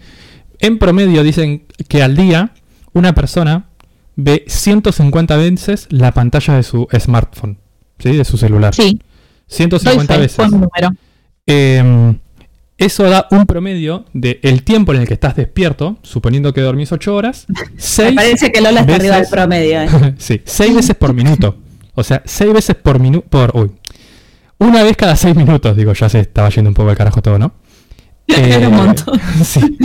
en promedio dicen que al día una persona ve 150 veces la pantalla de su smartphone, ¿sí? De su celular. Sí, doy 150 fe, veces. número. Eh, eso da un promedio de el tiempo en el que estás despierto, suponiendo que dormís 8 horas, [LAUGHS] Me 6 parece que Lola está arriba del promedio. ¿eh? [LAUGHS] sí, seis veces por minuto. O sea, 6 veces por minuto. Por, uy. Una vez cada 6 minutos, digo, ya se estaba yendo un poco al carajo todo, ¿no? Era [LAUGHS] un montón. sí.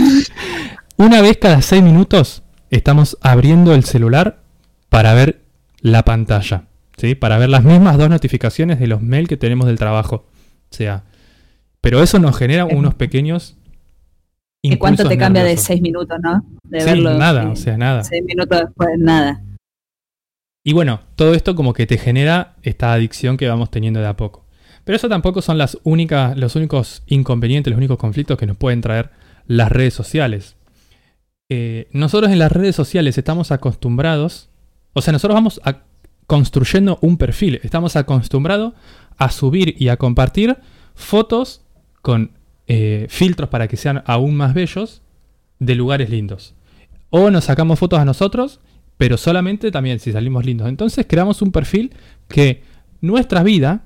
Una vez cada 6 minutos estamos abriendo el celular para ver la pantalla, ¿sí? Para ver las mismas dos notificaciones de los mails que tenemos del trabajo. O sea, pero eso nos genera unos pequeños ¿Y cuánto te cambia de. 6 minutos, no? De Sí, verlo. nada, o sea, nada. 6 minutos después, nada. Y bueno, todo esto como que te genera esta adicción que vamos teniendo de a poco. Pero eso tampoco son las únicas, los únicos inconvenientes, los únicos conflictos que nos pueden traer las redes sociales. Eh, nosotros en las redes sociales estamos acostumbrados, o sea, nosotros vamos a- construyendo un perfil, estamos acostumbrados a subir y a compartir fotos con eh, filtros para que sean aún más bellos de lugares lindos. O nos sacamos fotos a nosotros pero solamente también si salimos lindos. Entonces creamos un perfil que nuestra vida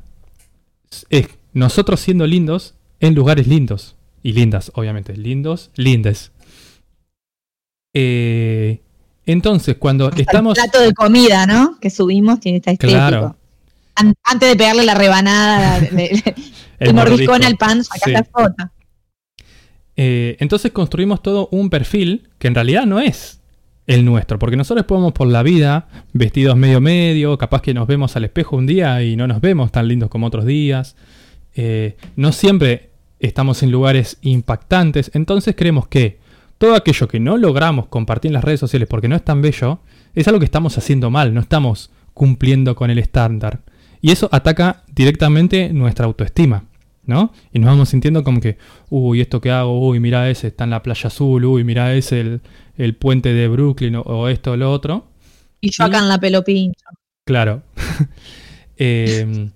es nosotros siendo lindos en lugares lindos. Y lindas, obviamente. Lindos, lindes. Eh, entonces, cuando Hasta estamos... El plato de comida, ¿no? Que subimos tiene esta estético. Claro. An- antes de pegarle la rebanada, le- el, mordisco. mordiscón al pan, sacás Sí. la foto. Eh, entonces construimos todo un perfil que en realidad no es el nuestro, porque nosotros podemos por la vida vestidos medio medio, capaz que nos vemos al espejo un día y no nos vemos tan lindos como otros días. Eh, no siempre estamos en lugares impactantes, entonces creemos que todo aquello que no logramos compartir en las redes sociales porque no es tan bello, es algo que estamos haciendo mal, no estamos cumpliendo con el estándar. Y eso ataca directamente nuestra autoestima. ¿No? Y nos vamos sintiendo como que, uy, esto que hago, uy, mira ese, está en la playa azul, uy, mira ese, el, el puente de Brooklyn, o, o esto o lo otro. Y yo Y- acá en la pelo pincho. Claro. [LAUGHS] Eh,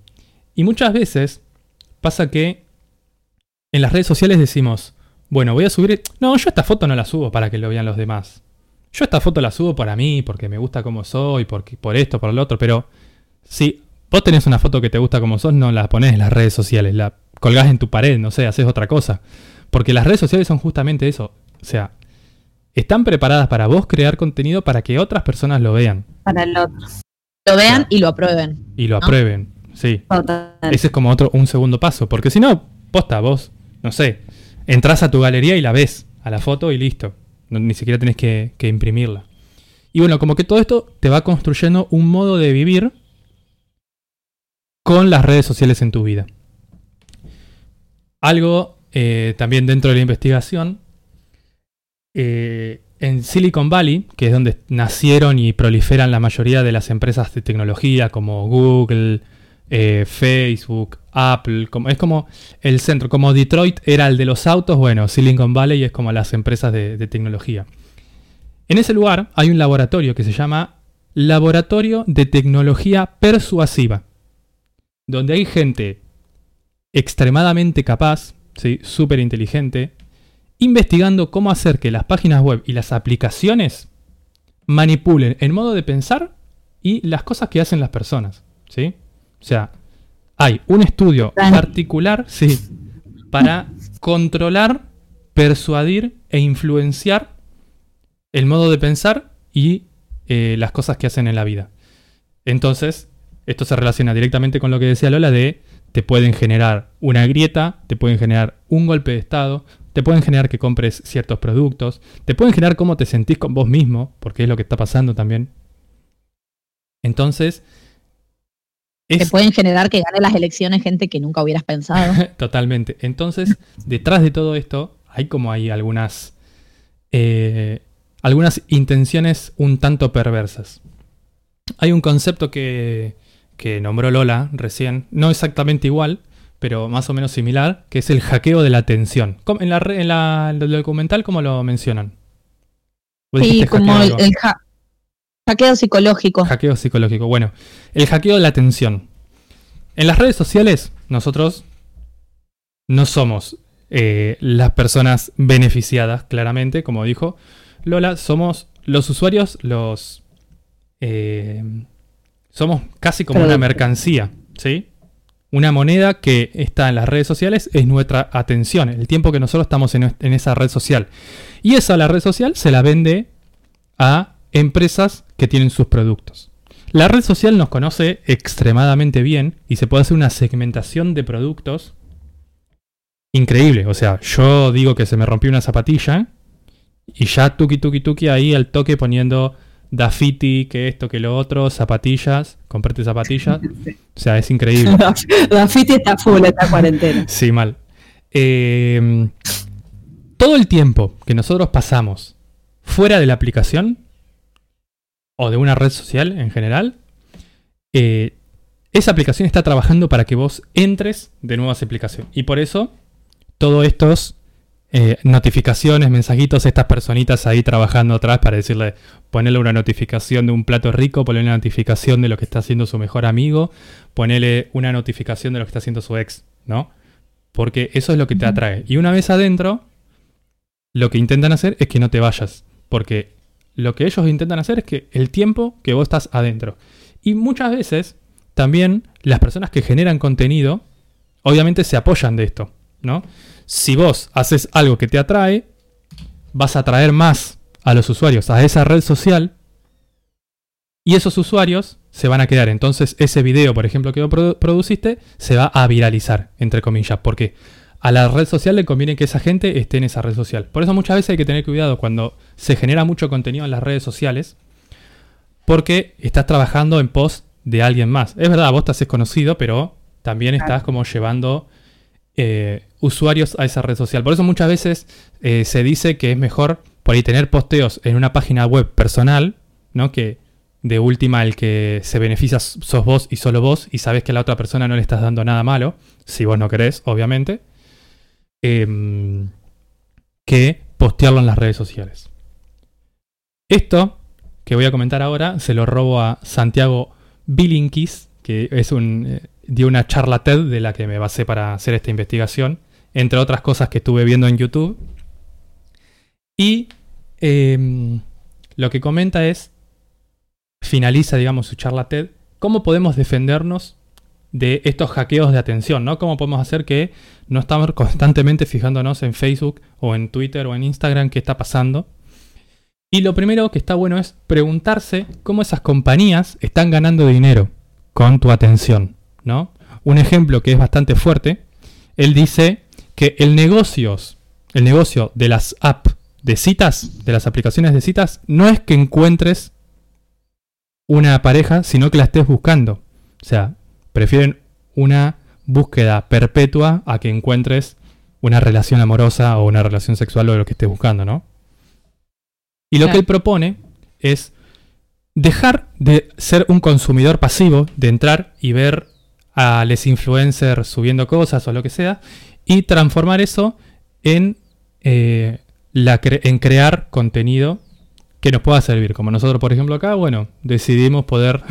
y muchas veces pasa que en las redes sociales decimos, bueno, voy a subir... No, yo esta foto no la subo para que lo vean los demás. Yo esta foto la subo para mí, porque me gusta como soy, porque, por esto, por lo otro, pero si vos tenés una foto que te gusta como sos, no la ponés en las redes sociales, la colgás en tu pared, no sé, haces otra cosa. Porque las redes sociales son justamente eso. O sea, están preparadas para vos crear contenido para que otras personas lo vean Para el otro. Lo vean Claro. y lo aprueben. y lo ¿No? aprueben. Sí. Total. Ese es como otro, un segundo paso. Porque si no, posta, vos, no sé, entras a tu galería y la ves a la foto y listo. No- ni siquiera tenés que, que imprimirla. Y bueno, como que todo esto te va construyendo un modo de vivir con las redes sociales en tu vida. Algo eh, también dentro de la investigación, eh, en Silicon Valley, que es donde nacieron y proliferan la mayoría de las empresas de tecnología como Google, eh, Facebook, Apple, como, es como el centro, como Detroit era el de los autos, bueno, Silicon Valley es como las empresas de, de tecnología. En ese lugar hay un laboratorio que se llama Laboratorio de Tecnología Persuasiva, donde hay gente extremadamente capaz, ¿sí? súper inteligente, investigando cómo hacer que las páginas web y las aplicaciones manipulen el modo de pensar y las cosas que hacen las personas. ¿sí? O sea, hay un estudio particular sí, para controlar, persuadir e influenciar el modo de pensar y eh, las cosas que hacen en la vida. Entonces, esto se relaciona directamente con lo que decía Lola de te pueden generar una grieta, te pueden generar un golpe de estado, te pueden generar que compres ciertos productos, te pueden generar cómo te sentís con vos mismo, porque es lo que está pasando también. Entonces, es pueden generar que gane las elecciones gente que nunca hubieras pensado. [LAUGHS] Totalmente. Entonces, detrás de todo esto, hay como hay algunas. eh, algunas intenciones un tanto perversas. Hay un concepto que, que nombró Lola recién, no exactamente igual, pero más o menos similar, que es el hackeo de la atención. ¿Cómo- En, la, en la- en el documental, ¿cómo lo mencionan? ¿Vos Sí, como el, el ha- hackeo psicológico. Hackeo psicológico. Bueno, el hackeo de la atención. En las redes sociales, nosotros no somos eh, las personas beneficiadas, claramente, como dijo Lola, somos los usuarios, los... eh, somos casi como una mercancía, ¿sí? Una moneda que está en las redes sociales es nuestra atención, el tiempo que nosotros estamos en, en esa red social. Y esa la red social se la vende a empresas que tienen sus productos. La red social nos conoce extremadamente bien y se puede hacer una segmentación de productos increíble. O sea, yo digo que se me rompió una zapatilla y ya tuki tuki tuki ahí al toque poniendo Dafiti, que esto, que lo otro, zapatillas, comprate zapatillas. O sea, es increíble. [LAUGHS] La Fiti está full esta cuarentena. Sí, mal. Eh, todo el tiempo que nosotros pasamos fuera de la aplicación o de una red social en general, eh, esa aplicación está trabajando para que vos entres de nuevo a esa aplicación. Y por eso, todos estos eh, notificaciones, mensajitos, estas personitas ahí trabajando atrás para decirle, ponerle una notificación de un plato rico, ponerle una notificación de lo que está haciendo su mejor amigo, ponerle una notificación de lo que está haciendo su ex, ¿no? Porque eso es lo que te atrae. Y una vez adentro, lo que intentan hacer es que no te vayas. Porque lo que ellos intentan hacer es que el tiempo que vos estás adentro. Y muchas veces también las personas que generan contenido, obviamente se apoyan de esto, ¿no? Si vos haces algo que te atrae, vas a atraer más a los usuarios a esa red social y esos usuarios se van a quedar. Entonces ese video, por ejemplo, que vos produ- produciste, se va a viralizar, entre comillas, porque a la red social le conviene que esa gente esté en esa red social. Por eso muchas veces hay que tener cuidado cuando se genera mucho contenido en las redes sociales, porque estás trabajando en pos de alguien más. Es verdad, vos te haces conocido, pero también estás como llevando eh, usuarios a esa red social. Por eso muchas veces eh, se dice que es mejor por ahí tener posteos en una página web personal, ¿no? Que de última el que se beneficia sos vos y solo vos y sabes que a la otra persona no le estás dando nada malo, si vos no querés, obviamente, em, que postearlo en las redes sociales. Esto que voy a comentar ahora se lo robo a Santiago Bilinkis, que es un, eh, dio una charla TED de la que me basé para hacer esta investigación, entre otras cosas que estuve viendo en YouTube. Y em, lo que comenta es, finaliza, digamos, su charla TED, cómo podemos defendernos de estos hackeos de atención, ¿no? Cómo podemos hacer que no estamos [LAUGHS] constantemente fijándonos en Facebook o en Twitter o en Instagram qué está pasando. Y lo primero que está bueno es preguntarse cómo esas compañías están ganando dinero con tu atención, ¿no? Un ejemplo que es bastante fuerte, él dice que el negocios, el negocio de las apps de citas, de las aplicaciones de citas, no es que encuentres una pareja, sino que la estés buscando. O sea, prefieren una búsqueda perpetua a que encuentres una relación amorosa o una relación sexual o lo que estés buscando, ¿no? Y lo que él propone es dejar de ser un consumidor pasivo, de entrar y ver a los influencers subiendo cosas o lo que sea, y transformar eso en, eh, la cre- en crear contenido que nos pueda servir. Como nosotros, por ejemplo, acá, bueno, decidimos poder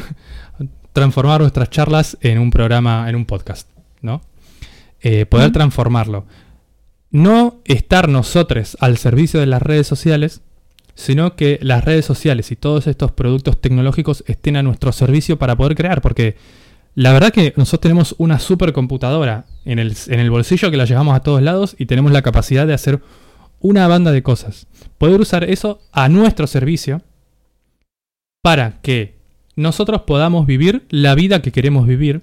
[LAUGHS] transformar nuestras charlas en un programa, en un podcast, ¿no? Eh, poder transformarlo. No estar nosotros al servicio de las redes sociales, sino que las redes sociales y todos estos productos tecnológicos estén a nuestro servicio para poder crear, porque la verdad que nosotros tenemos una supercomputadora en el, en el bolsillo que la llevamos a todos lados y tenemos la capacidad de hacer una banda de cosas. Poder usar eso a nuestro servicio para que nosotros podamos vivir la vida que queremos vivir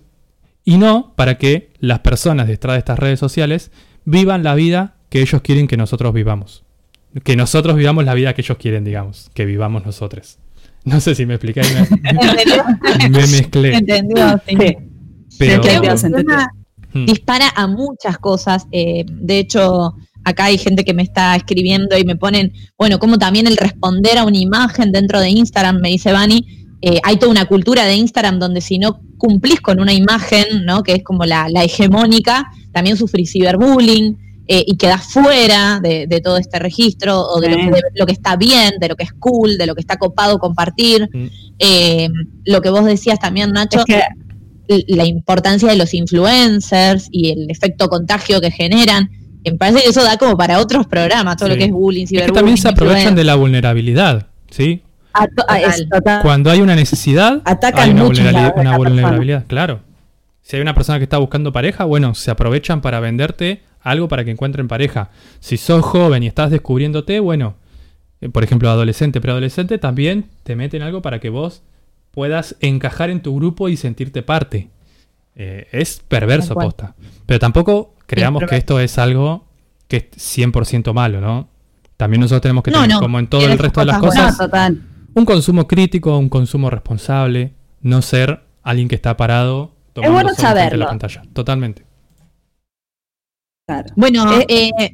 y no para que las personas detrás de estas redes sociales vivan la vida que ellos quieren que nosotros vivamos. Que nosotros vivamos la vida que ellos quieren, digamos, que vivamos nosotros. No sé si me expliqué, ahí me, me mezclé. ¿Entendió? Sí. Pero, se entendió. Hmm. dispara a muchas cosas. eh, de hecho, acá hay gente que me está escribiendo y me ponen, bueno, como también el responder a una imagen dentro de Instagram, me dice Vani, eh, hay toda una cultura de Instagram donde si no cumplís con una imagen, ¿no? Que es como la, la hegemónica, también sufrís ciberbullying eh, y quedás fuera de, de todo este registro o de lo, que, Sí. de lo que está bien, de lo que es cool, de lo que está copado compartir. Mm. Eh, lo que vos decías también, Nacho, Es que l- la importancia de los influencers y el efecto contagio que generan. Me parece que eso da como para otros programas, todo Sí. lo que es bullying, Es que ciberbullying. también se aprovechan influencer. de la vulnerabilidad, ¿sí? a to- a- es Total. total- Cuando hay una necesidad, Atacan hay una, mucho vulnerabilidad, una vulnerabilidad, claro. Si hay una persona que está buscando pareja, bueno, se aprovechan para venderte algo para que encuentren pareja. Si sos joven y estás descubriéndote, bueno, eh, por ejemplo, adolescente, preadolescente, también te meten algo para que vos puedas encajar en tu grupo y sentirte parte. Eh, es perverso posta. Pero tampoco creamos que esto es algo que es 100% malo, ¿no? También nosotros tenemos que No, tener, no, como en todo el resto de las cosas un consumo crítico, un consumo responsable, no ser alguien que está parado tomando bueno frente a saberlo. la pantalla. Totalmente. Claro. Bueno, Eh, eh,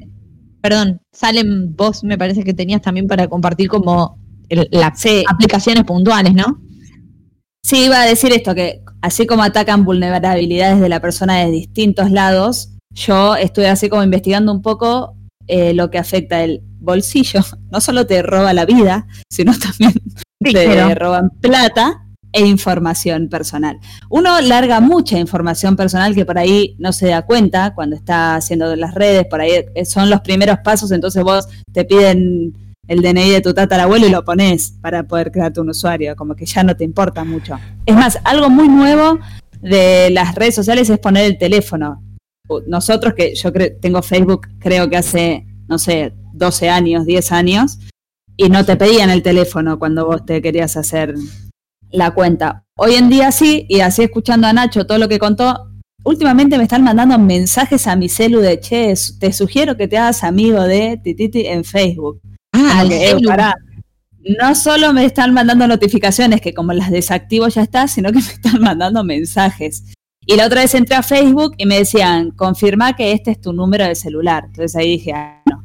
perdón, Salem, vos me parece que tenías también para compartir como el- las Sí. aplicaciones puntuales, ¿no? Sí, iba a decir esto, que así como atacan vulnerabilidades de la persona de distintos lados, yo estuve así como investigando un poco eh, lo que afecta el bolsillo. [LAUGHS] No solo te roba la vida, sino también te Claro. roban plata e información personal. Uno larga mucha información personal que por ahí no se da cuenta cuando está haciendo las redes, por ahí eh, son los primeros pasos, entonces vos te piden el DNI de tu tatarabuelo y lo pones para poder crearte un usuario, como que ya no te importa mucho. Es más, algo muy nuevo de las redes sociales es poner el teléfono. Nosotros que yo tengo Facebook creo que hace, no sé, 12 años, 10 años, y no te pedían el teléfono cuando vos te querías hacer la cuenta. Hoy en día sí, y así escuchando a Nacho todo lo que contó, últimamente me están mandando mensajes a mi celu de, che, te sugiero que te hagas amigo de Tititi en Facebook. Ah, que, eh, pará. No solo me están mandando notificaciones, que como las desactivo ya está, sino que [LAUGHS] me están mandando mensajes. Y la otra vez entré a Facebook y me decían, confirma que este es tu número de celular. Entonces ahí dije, ah, no.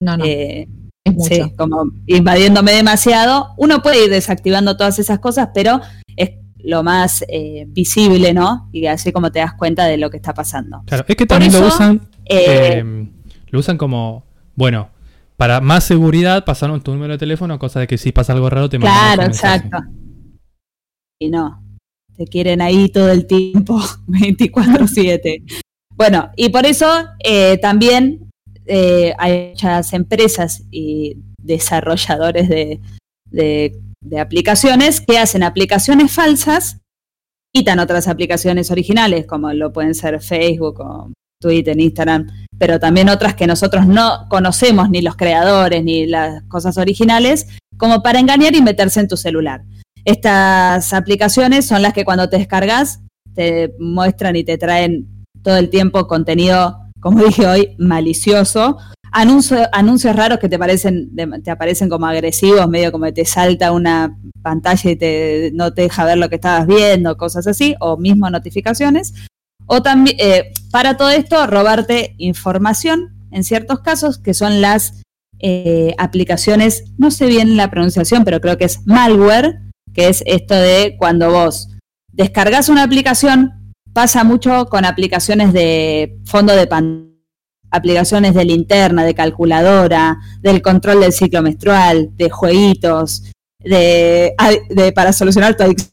No, no, eh, es mucho. sí, como invadiéndome demasiado. Uno puede ir desactivando todas esas cosas, pero es lo más eh, visible, ¿no? Y así como te das cuenta de lo que está pasando. Claro, es que también lo usan, eh, eh, lo usan como, bueno, para más seguridad pasaron tu número de teléfono, cosa de que si pasa algo raro te mandan Claro, exacto. Y no, te quieren ahí todo el tiempo, [LAUGHS] 24/7. Bueno, y por eso eh, también eh, hay muchas empresas y desarrolladores de, aplicaciones que hacen aplicaciones falsas, quitan otras aplicaciones originales, como lo pueden ser Facebook Twitter, Instagram, pero también otras que nosotros no conocemos, ni los creadores, ni las cosas originales, como para engañar y meterse en tu celular. Estas aplicaciones son las que cuando te descargas te muestran y te traen todo el tiempo contenido, como dije hoy, malicioso. Anuncio- anuncios raros que te, parecen, te aparecen como agresivos, medio como que te salta una pantalla y te, no te deja ver lo que estabas viendo, cosas así, o mismo notificaciones. O también, eh, para todo esto, robarte información, en ciertos casos, que son las eh, aplicaciones, no sé bien la pronunciación, pero creo que es malware, que es esto de cuando vos descargas una aplicación, pasa mucho con aplicaciones de fondo de pantalla, aplicaciones de linterna, de calculadora, del control del ciclo menstrual, de jueguitos, de, para solucionar tu adicción.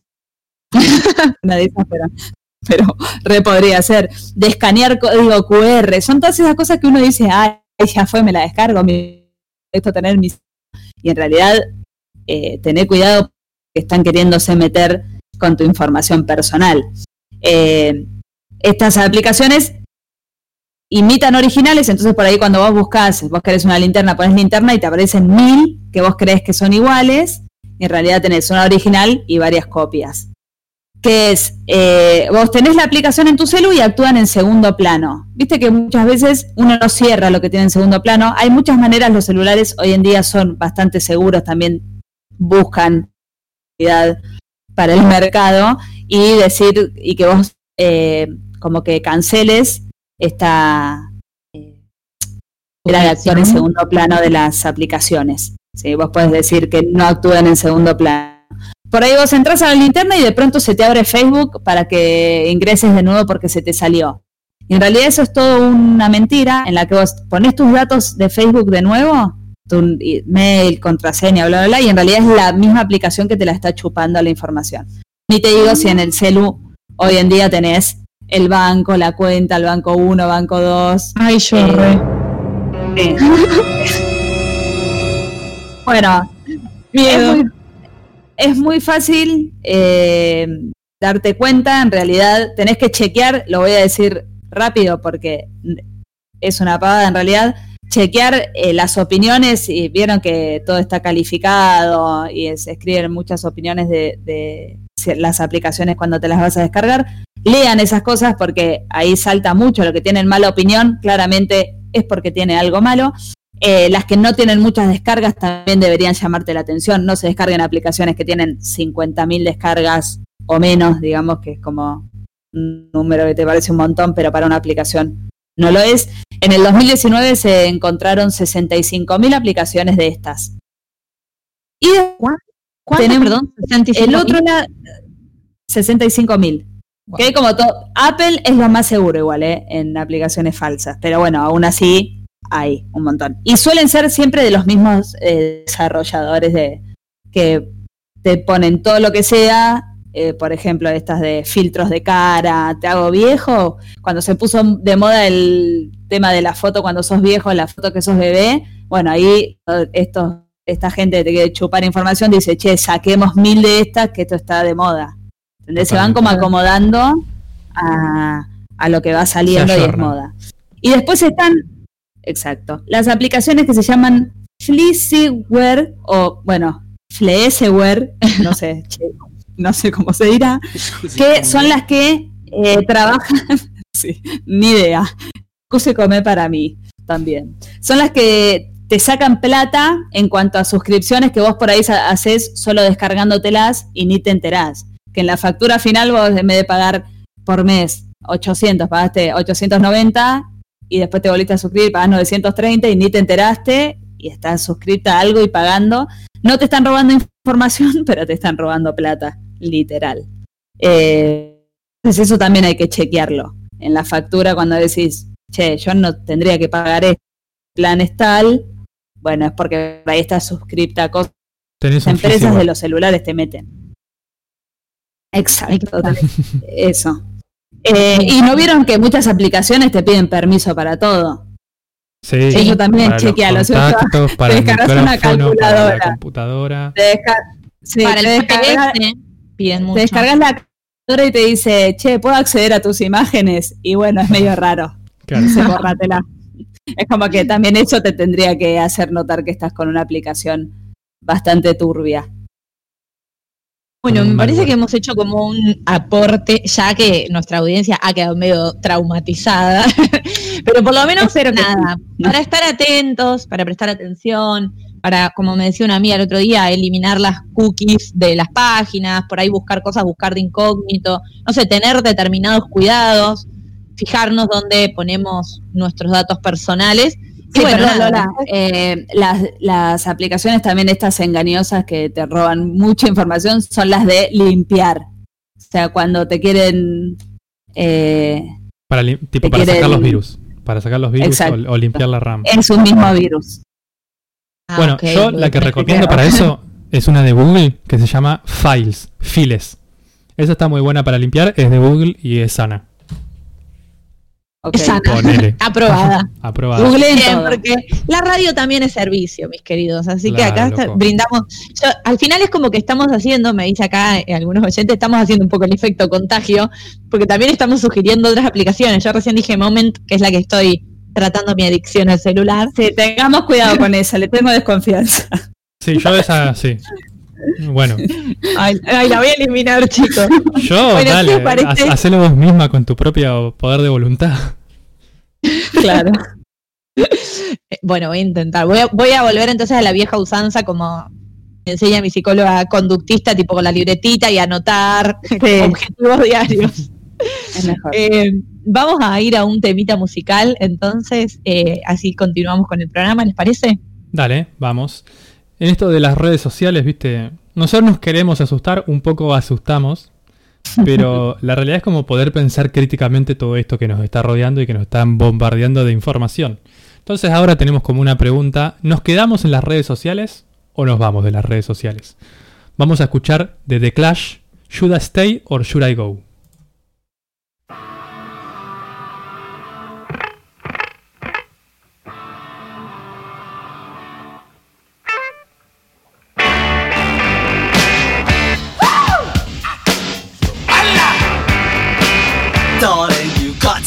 Una de esas, pero, re podría ser. De escanear código QR. Son todas esas cosas que uno dice, ay, ya fue, me la descargo, mi, esto tener mis. Y en realidad, eh, tener cuidado que están queriéndose meter con tu información personal. Eh, estas aplicaciones imitan originales, entonces por ahí cuando vos buscas, vos querés una linterna, pones linterna y te aparecen mil que vos crees que son iguales, en realidad tenés una original y varias copias. Que es, eh, vos tenés la aplicación en tu celu y actúan en segundo plano. Viste que muchas veces uno no cierra lo que tiene en segundo plano. Hay muchas maneras, los celulares hoy en día son bastante seguros, también buscan para el mercado y decir, y que vos eh, como que canceles esta eh, era de actuar en segundo plano de las aplicaciones. ¿sí? Vos podés decir que no actúan en segundo plano. por ahí vos entras a la linterna y de pronto se te abre Facebook para que ingreses de nuevo porque se te salió. Y en realidad eso es todo una mentira en la que vos pones tus datos de Facebook de nuevo, tu mail, contraseña, bla, bla, bla, y en realidad es la misma aplicación que te la está chupando la información. Ni te digo si en el celu hoy en día tenés el banco, la cuenta, el banco 1, banco 2. Ay, yo Eh, re. Sí. [LAUGHS] bueno, Miedo. es muy, es muy fácil eh, darte cuenta, en realidad tenés que chequear, lo voy a decir rápido porque es una pavada en realidad, chequear eh, las opiniones y vieron que todo está calificado y se escriben muchas opiniones de, de las aplicaciones cuando te las vas a descargar. Lean esas cosas porque ahí salta mucho lo que tienen mala opinión, claramente es porque tiene algo malo. Eh, las que no tienen muchas descargas también deberían llamarte la atención. No se descarguen aplicaciones que tienen 50.000 descargas o menos, digamos que es como un número que te parece un montón, pero para una aplicación no lo es. En el 2019 se encontraron 65.000 aplicaciones de estas. Y ¿Cuánto, tenemos- perdón? 65. el otro la 65.000. Wow. Que como todo, Apple es lo más seguro igual, ¿eh? En aplicaciones falsas. Pero bueno, aún así hay un montón. Y suelen ser siempre de los mismos eh, desarrolladores de que te ponen todo lo que sea. eh, por ejemplo, estas de filtros de cara, te hago viejo. Cuando se puso de moda el tema de la foto cuando sos viejo, la foto que sos bebé, bueno, ahí estos, esta gente que te quiere chupar información dice, che, saquemos mil de estas, que esto está de moda. ¿Entendés? Se van como acomodando a, a lo que va saliendo y es moda. Y después están, exacto, las aplicaciones que se llaman Fleecyware o, bueno, Fleeceware, [LAUGHS] no sé, che, no sé cómo se dirá, [LAUGHS] que son las que eh, trabajan, [LAUGHS] sí, ni idea, ¿qué se come para mí también? Son las que te sacan plata en cuanto a suscripciones que vos por ahí haces solo descargándotelas y ni te enterás. Que en la factura final vos en vez de pagar por mes 800, pagaste 890 y después te volviste a suscribir, pagás 930 y ni te enteraste y estás suscrita a algo y pagando. No te están robando información, [LAUGHS] pero te están robando plata, literal. Eh, entonces eso también hay que chequearlo. En la factura cuando decís, che, yo no tendría que pagar este plan es tal, bueno, es porque ahí estás suscripta a cosas Tenés un empresas físico. de los celulares te meten. Exacto, [LAUGHS] eso. Eh, y no vieron que muchas aplicaciones te piden permiso para todo. Sí, Eso también para los contactos, para el descargas una micrófono, para la calculadora. computadora. Te, desca- sí, Para te el descargas, piden mucho. te descargas la calculadora y te dice, che, ¿puedo acceder a tus imágenes? Y bueno, es medio raro. Claro. [LAUGHS] Bórratela. Es como que también eso te tendría que hacer notar que estás con una aplicación bastante turbia. Bueno, me parece que hemos hecho como un aporte, ya que nuestra audiencia ha quedado medio traumatizada, [LAUGHS] pero por lo menos Espero nada, para estar atentos, para prestar atención, para, como me decía una amiga el otro día, eliminar las cookies de las páginas, por ahí buscar cosas, buscar de incógnito, no sé, tener determinados cuidados, fijarnos dónde ponemos nuestros datos personales. Sí, bueno, perdón, Lola. eh, las, las aplicaciones también estas engañosas que te roban mucha información son las de limpiar. O sea, cuando te quieren... eh, Para, tipo, Te para sacar los virus. Para sacar los virus o, o limpiar la RAM. es un mismo virus. ah, bueno, yo la que recomiendo para eso [LAUGHS] es una de Google que se llama Files, Files. Esa está muy buena para limpiar, es de Google y es sana. Ok. Es sana. Ponele. [LAUGHS] Aprobada. Aprobada. Google en Bien, todo. porque la radio también es servicio, mis queridos. Así que acá está- brindamos. yo- al final es como que estamos haciendo, me dice acá eh, algunos oyentes, estamos haciendo un poco el efecto contagio, porque también estamos sugiriendo otras aplicaciones. Yo recién dije Moment, que es la que estoy tratando mi adicción al celular. Sí, tengamos cuidado con esa, le tengo desconfianza. Sí, yo esa, sí. Bueno, Ay, ay, la voy a eliminar, chicos. yo, Bueno, ¿qué dale, parece? ha- hacelo vos misma con tu propio poder de voluntad. Claro. Bueno, voy a intentar. Voy a, voy a volver entonces a la vieja usanza como me enseña mi psicóloga conductista, tipo con la libretita y anotar [LAUGHS] objetivos diarios. Es mejor. Eh, vamos a ir a un temita musical, entonces eh, así continuamos con el programa, ¿les parece? Dale, vamos. En esto de las redes sociales, viste, nosotros nos queremos asustar, un poco asustamos, [LAUGHS] pero la realidad es como poder pensar críticamente todo esto que nos está rodeando y que nos están bombardeando de información. Entonces ahora tenemos como una pregunta, ¿nos quedamos en las redes sociales o nos vamos de las redes sociales? Vamos a escuchar de The Clash, Should I Stay or Should I Go?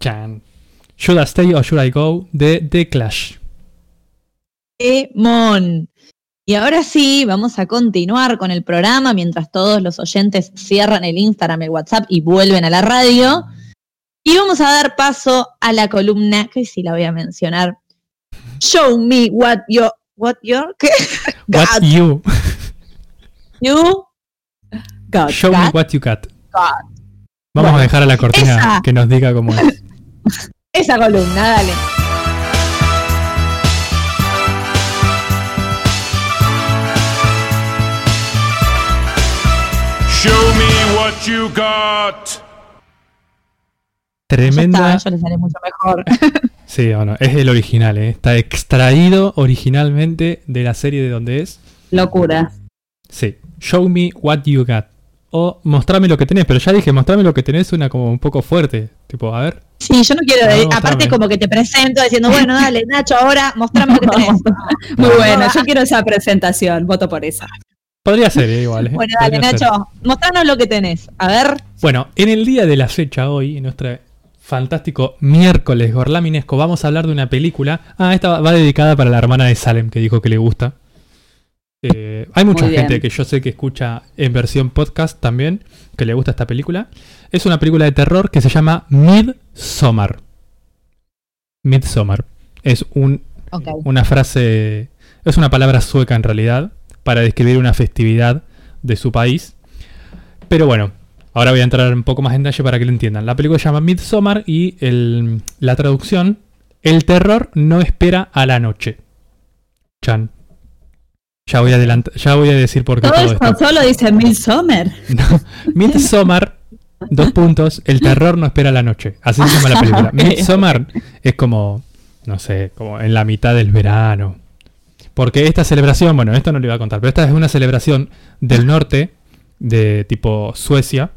Chan. Should I Stay or Should I Go? de The Clash. Mon. Y ahora sí, vamos a continuar con el programa mientras todos los oyentes cierran el Instagram, el WhatsApp y vuelven a la radio. Y vamos a dar paso a la columna, que sí la voy a mencionar. Show me what your, what your, ¿qué? [LAUGHS] What you? you God. Show me what you got. Vamos Bueno, a dejar a la cortina esa. que nos diga cómo es. Esa columna, dale. Show me what you got. Tremenda. está, yo le sale mucho mejor. [LAUGHS] Sí, o no, es el original, ¿eh? está extraído originalmente de la serie de donde es. Locura. Sí, show me what you got. O mostrame lo que tenés, pero ya dije, mostrame lo que tenés suena como un poco fuerte. Tipo, a ver. Sí, yo no quiero, No, eh, aparte como que te presento diciendo, bueno, dale, Nacho, ahora mostrame lo que [LAUGHS] tenés. Muy bueno, yo quiero esa presentación, voto por esa. Podría ser, ¿eh? igual. ¿eh? Bueno, dale, Podría ser. Nacho, mostranos lo que tenés. A ver, Bueno, en el día de la fecha hoy, en nuestro fantástico miércoles gorlaminesco, vamos a hablar de una película. Ah, esta va dedicada para la hermana de Salem, que dijo que le gusta. Eh, hay mucha Muy bien. gente que yo sé que escucha en versión podcast también, que le gusta esta película. Es una película de terror que se llama Midsommar. Midsommar. Es un, una frase, es una palabra sueca en realidad, para describir una festividad de su país. Pero bueno, ahora voy a entrar un poco más en detalle para que lo entiendan. La película se llama Midsommar y el- la traducción, el terror no espera a la noche. Chan. Ya voy ya voy a decir por qué Todo todo esto esto. solo dice Midsommar. No. Midsommar, [LAUGHS] dos puntos, el terror no espera la noche. Así se llama la película. [LAUGHS] Midsommar es como, no sé, como en la mitad del verano. Porque esta celebración, bueno, esto no le iba a contar, pero esta es una celebración del norte, de tipo Suecia,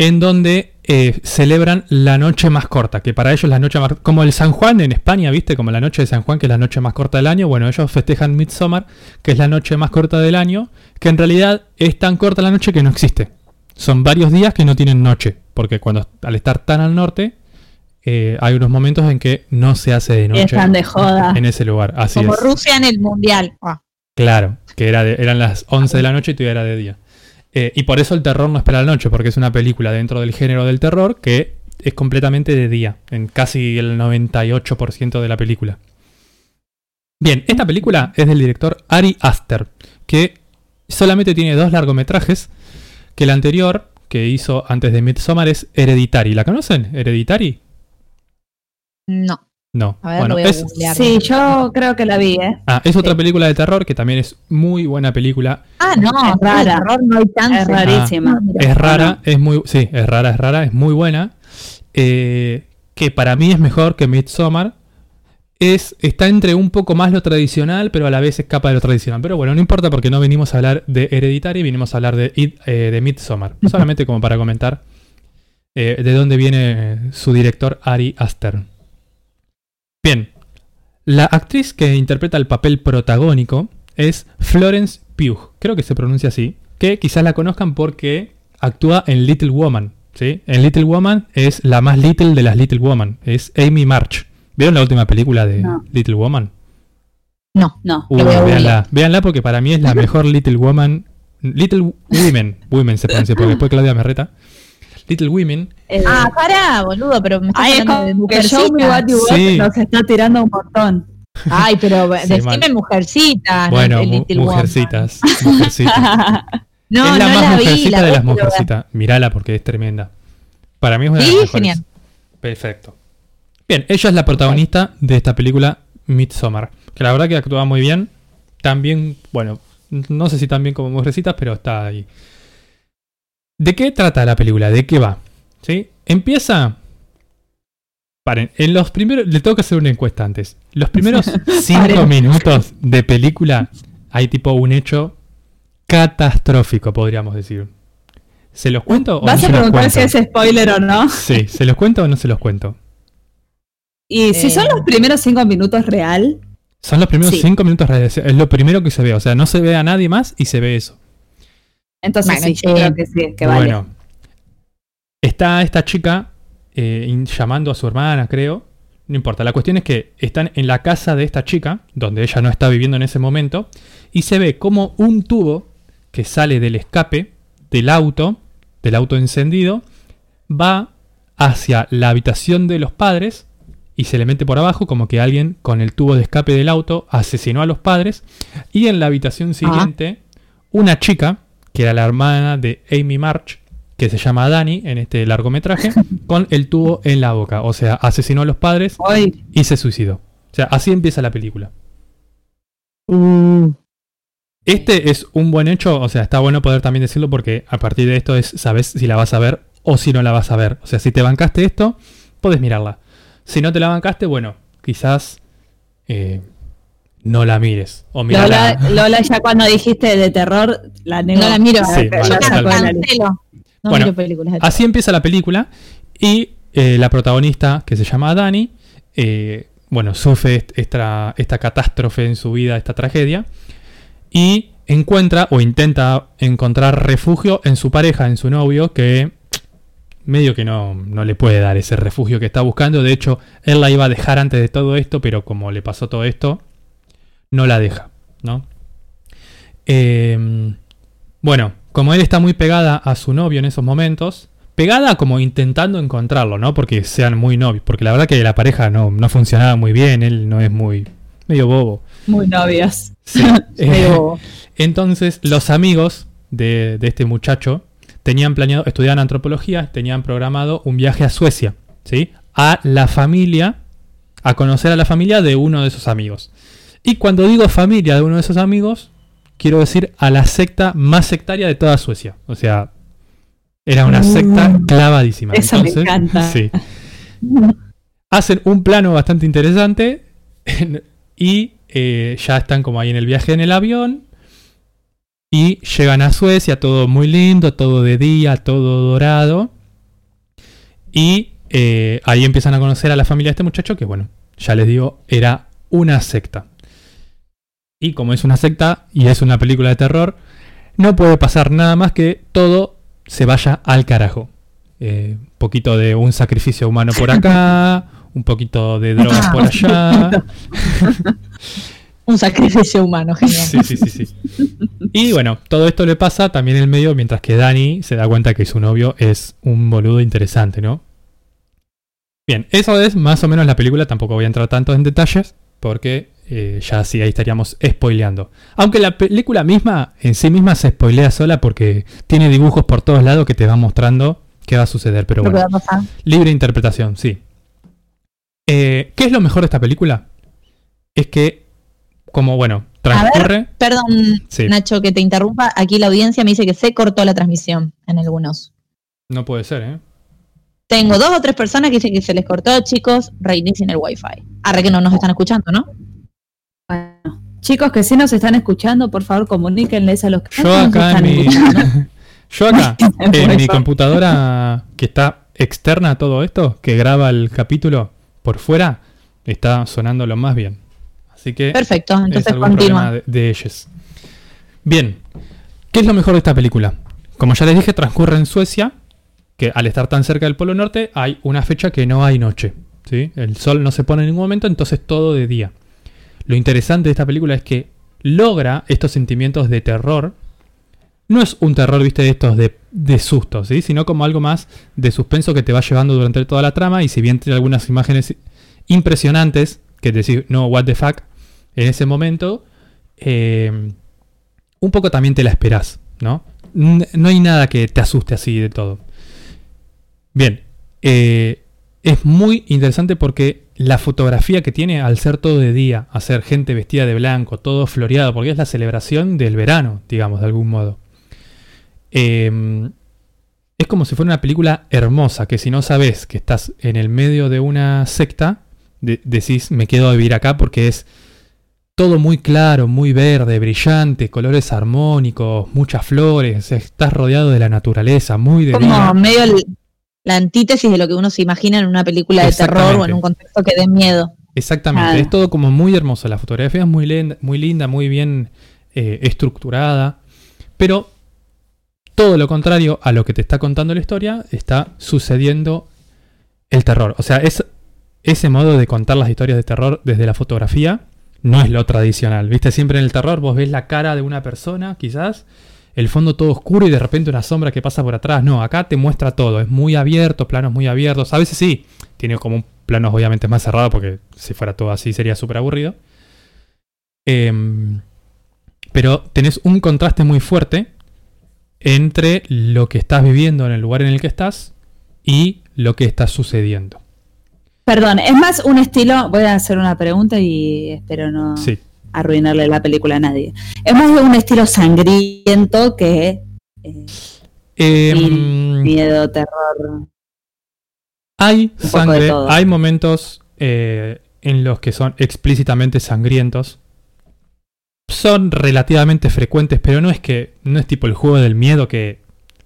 en donde eh, celebran la noche más corta, que para ellos la noche más... Como el San Juan en España, ¿viste? Como la noche de San Juan, que es la noche más corta del año. Bueno, ellos festejan Midsommar, que es la noche más corta del año, que en realidad es tan corta la noche que no existe. Son varios días que no tienen noche, porque cuando al estar tan al norte, eh, hay unos momentos en que no se hace de noche Están de joda. en ese lugar. Así Como es. Rusia en el mundial. Ah. Claro, que era de- eran las 11 de la noche y todavía era de día. Eh, y por eso el terror no espera la noche, porque es una película dentro del género del terror que es completamente de día, en casi el 98% de la película. Bien, esta película es del director Ari Aster, que solamente tiene dos largometrajes, que el anterior que hizo antes de Midsommar es Hereditary. ¿La conocen? ¿Hereditary? No. No. A ver, bueno, voy a es. Sí, yo creo que la vi, ¿eh? ah, es otra película de terror que también es muy buena película. Ah, no, Es rara. terror no hay chance. Es rarísima. Ah. Es rara, es muy. Sí, es rara, es rara, es muy buena. Eh, que para mí es mejor que Midsommar. Es, está entre un poco más lo tradicional, pero a la vez escapa de lo tradicional. Pero bueno, no importa porque no venimos a hablar de Hereditary, vinimos a hablar de, eh, de Midsommar. [LAUGHS] Solamente como para comentar eh, de dónde viene su director Ari Aster. Bien, la actriz que interpreta el papel protagónico es Florence Pugh, creo que se pronuncia así, que quizás la conozcan porque actúa en Little Woman. ¿sí? En Little Woman es la más little de las Little Woman, es Amy March. ¿Vieron la última película de No. Little Woman? No. No. Véanla, véanla porque para mí es la mejor Little Woman. Little Women, Women se pronuncia porque después Claudia me reta. Little Women Eh, Ah, pará, boludo, pero me estás Ay, es hablando de que Sí. nos está tirando un montón. [LAUGHS] Ay, pero Sí, decime mal. mujercitas. no Bueno, mu- mujercitas. [LAUGHS] mujercitas. No, es la no más la vi, mujercita la de las mujercitas. Mirala porque es tremenda. Para mí es una de las mejores. genial. Perfecto. Bien, ella es la protagonista de esta película Midsommar. Que la verdad que actúa muy bien. También, bueno, no sé si tan bien como mujercitas, pero está ahí. ¿De qué trata la película? ¿De qué va? ¿Sí? Empieza. Paren, en los primeros. Le tengo que hacer una encuesta antes. Los primeros [LAUGHS] cinco Paren. minutos de película hay tipo un hecho catastrófico, podríamos decir. ¿Se los cuento o no Vas a se los preguntar cuento? si es spoiler o no. Sí, ¿se los cuento o no se los cuento? Y si Eh. son los primeros cinco minutos real, Son los primeros Sí. cinco minutos reales. Es lo primero que se ve. O sea, no se ve a nadie más y se ve eso. Entonces Bueno, sí, yo creo que sí, que vale. bueno, está esta chica eh, llamando a su hermana, creo. No importa. La cuestión es que están en la casa de esta chica, donde ella no está viviendo en ese momento, y se ve como un tubo que sale del escape del auto, del auto encendido, va hacia la habitación de los padres y se le mete por abajo como que alguien con el tubo de escape del auto asesinó a los padres y en la habitación siguiente una chica que era la hermana de Amy March que se llama Dani en este largometraje [LAUGHS] con el tubo en la boca. O sea asesinó a los padres y se suicidó. O sea así empieza la película. Uh, este es un buen hecho o sea está bueno poder también decirlo porque a partir de esto es sabes si la vas a ver o si no la vas a ver. O sea si te bancaste esto puedes mirarla. Si no te la bancaste bueno quizás eh, no la mires o mirala Lola, Lola, ya cuando dijiste de terror, la negó. no la miro. Sí, yo mal, la totalmente. cancelo. No Bueno, miro películas. Así empieza la película y eh, la protagonista, que se llama Dani, eh, bueno, sufre est- esta, esta catástrofe en su vida, esta tragedia, y encuentra o intenta encontrar refugio en su pareja, en su novio, que medio que no, no le puede dar ese refugio que está buscando. De hecho, él la iba a dejar antes de todo esto, pero como le pasó todo esto, no la deja, ¿no? Eh, bueno, como él está muy pegada a su novio en esos momentos, pegada como intentando encontrarlo, ¿no? Porque sean muy novios. Porque la verdad que la pareja no, no funcionaba muy bien, él no es muy... medio bobo. Muy novias. Sí. [LAUGHS] Medio bobo. Entonces, los amigos de, de este muchacho tenían planeado, estudiaban antropología, tenían programado un viaje a Suecia, ¿sí? A la familia, a conocer a la familia de uno de esos amigos. Y cuando digo familia de uno de esos amigos, quiero decir a la secta más sectaria de toda Suecia. O sea, era una secta Mm. clavadísima. Eso me encanta. Sí. Hacen un plano bastante interesante y eh, ya están como ahí en el viaje en el avión. Y llegan a Suecia, todo muy lindo, todo de día, todo dorado. Y eh, ahí empiezan a conocer a la familia de este muchacho, que bueno, ya les digo, era una secta. Y como es una secta y es una película de terror, no puede pasar nada más que todo se vaya al carajo. Eh, un poquito de un sacrificio humano por acá, [LAUGHS] un poquito de drogas por allá. [LAUGHS] Un sacrificio humano, genial. Sí, sí, sí, sí. Y bueno, todo esto le pasa también en el medio mientras que Dani se da cuenta que su novio es un boludo interesante, ¿no? Bien, eso es más o menos la película, tampoco voy a entrar tanto en detalles porque eh, ya sí ahí estaríamos spoileando. Aunque la película misma en sí misma se spoilea sola porque tiene dibujos por todos lados que te va mostrando qué va a suceder, pero bueno. Libre interpretación, sí. Eh, ¿Qué es lo mejor de esta película? Es que, como bueno, transcurre. Perdón, Sí. Nacho, que te interrumpa. Aquí la audiencia me dice que se cortó la transmisión en algunos. No puede ser, ¿eh? Tengo dos o tres personas que dicen que se les cortó, chicos, reinicien el wifi. Arre que no nos están escuchando, ¿no? Bueno, chicos que sí nos están escuchando, por favor comuníquenles a los que Yo acá en están mi. escuchando. [LAUGHS] Yo acá, [LAUGHS] en mi computadora que está externa a todo esto, que graba el capítulo por fuera, está sonando lo más bien. Así que Perfecto, es entonces algún continúa. de, de ellos. Bien, ¿qué es lo mejor de esta película? Como ya les dije, transcurre en Suecia, que al estar tan cerca del Polo Norte hay una fecha que no hay noche. ¿sí? El sol no se pone en ningún momento, entonces todo de día. Lo interesante de esta película es que logra estos sentimientos de terror. No es un terror, viste, de estos de, susto, ¿sí? sino como algo más de suspenso que te va llevando durante toda la trama. Y si bien tiene algunas imágenes impresionantes, que decir, no, what the fuck, en ese momento, eh, un poco también te la esperás, ¿no? No hay nada que te asuste así de todo. Bien, eh, es muy interesante porque la fotografía que tiene al ser todo de día, hacer gente vestida de blanco, todo floreado, porque es la celebración del verano, digamos, de algún modo. Eh, es como si fuera una película hermosa, que si no sabes que estás en el medio de una secta, de- decís, me quedo a vivir acá porque es todo muy claro, muy verde, brillante, colores armónicos, muchas flores, estás rodeado de la naturaleza, muy de Como medio la antítesis de lo que uno se imagina en una película de terror o en un contexto que dé miedo. Exactamente, Claro. es todo como muy hermoso. La fotografía es muy linda, muy, linda, muy bien eh, estructurada. Pero todo lo contrario a lo que te está contando la historia, está sucediendo el terror. O sea, es, ese modo de contar las historias de terror desde la fotografía no es lo tradicional. Viste, siempre en el terror vos ves la cara de una persona, quizás, el fondo todo oscuro y de repente una sombra que pasa por atrás. No, acá te muestra todo. Es muy abierto, planos muy abiertos. A veces sí, tiene como planos obviamente más cerrados porque si fuera todo así sería súper aburrido. Em, pero tenés un contraste muy fuerte entre lo que estás viviendo en el lugar en el que estás y lo que está sucediendo. Perdón, es más un estilo, voy a hacer una pregunta y espero no Sí. Arruinarle la película a nadie. Es más de un estilo sangriento que eh, Em, miedo, terror. Hay sangre, hay momentos eh, en los que son explícitamente sangrientos. Son relativamente frecuentes, pero no es que no es tipo el juego del miedo que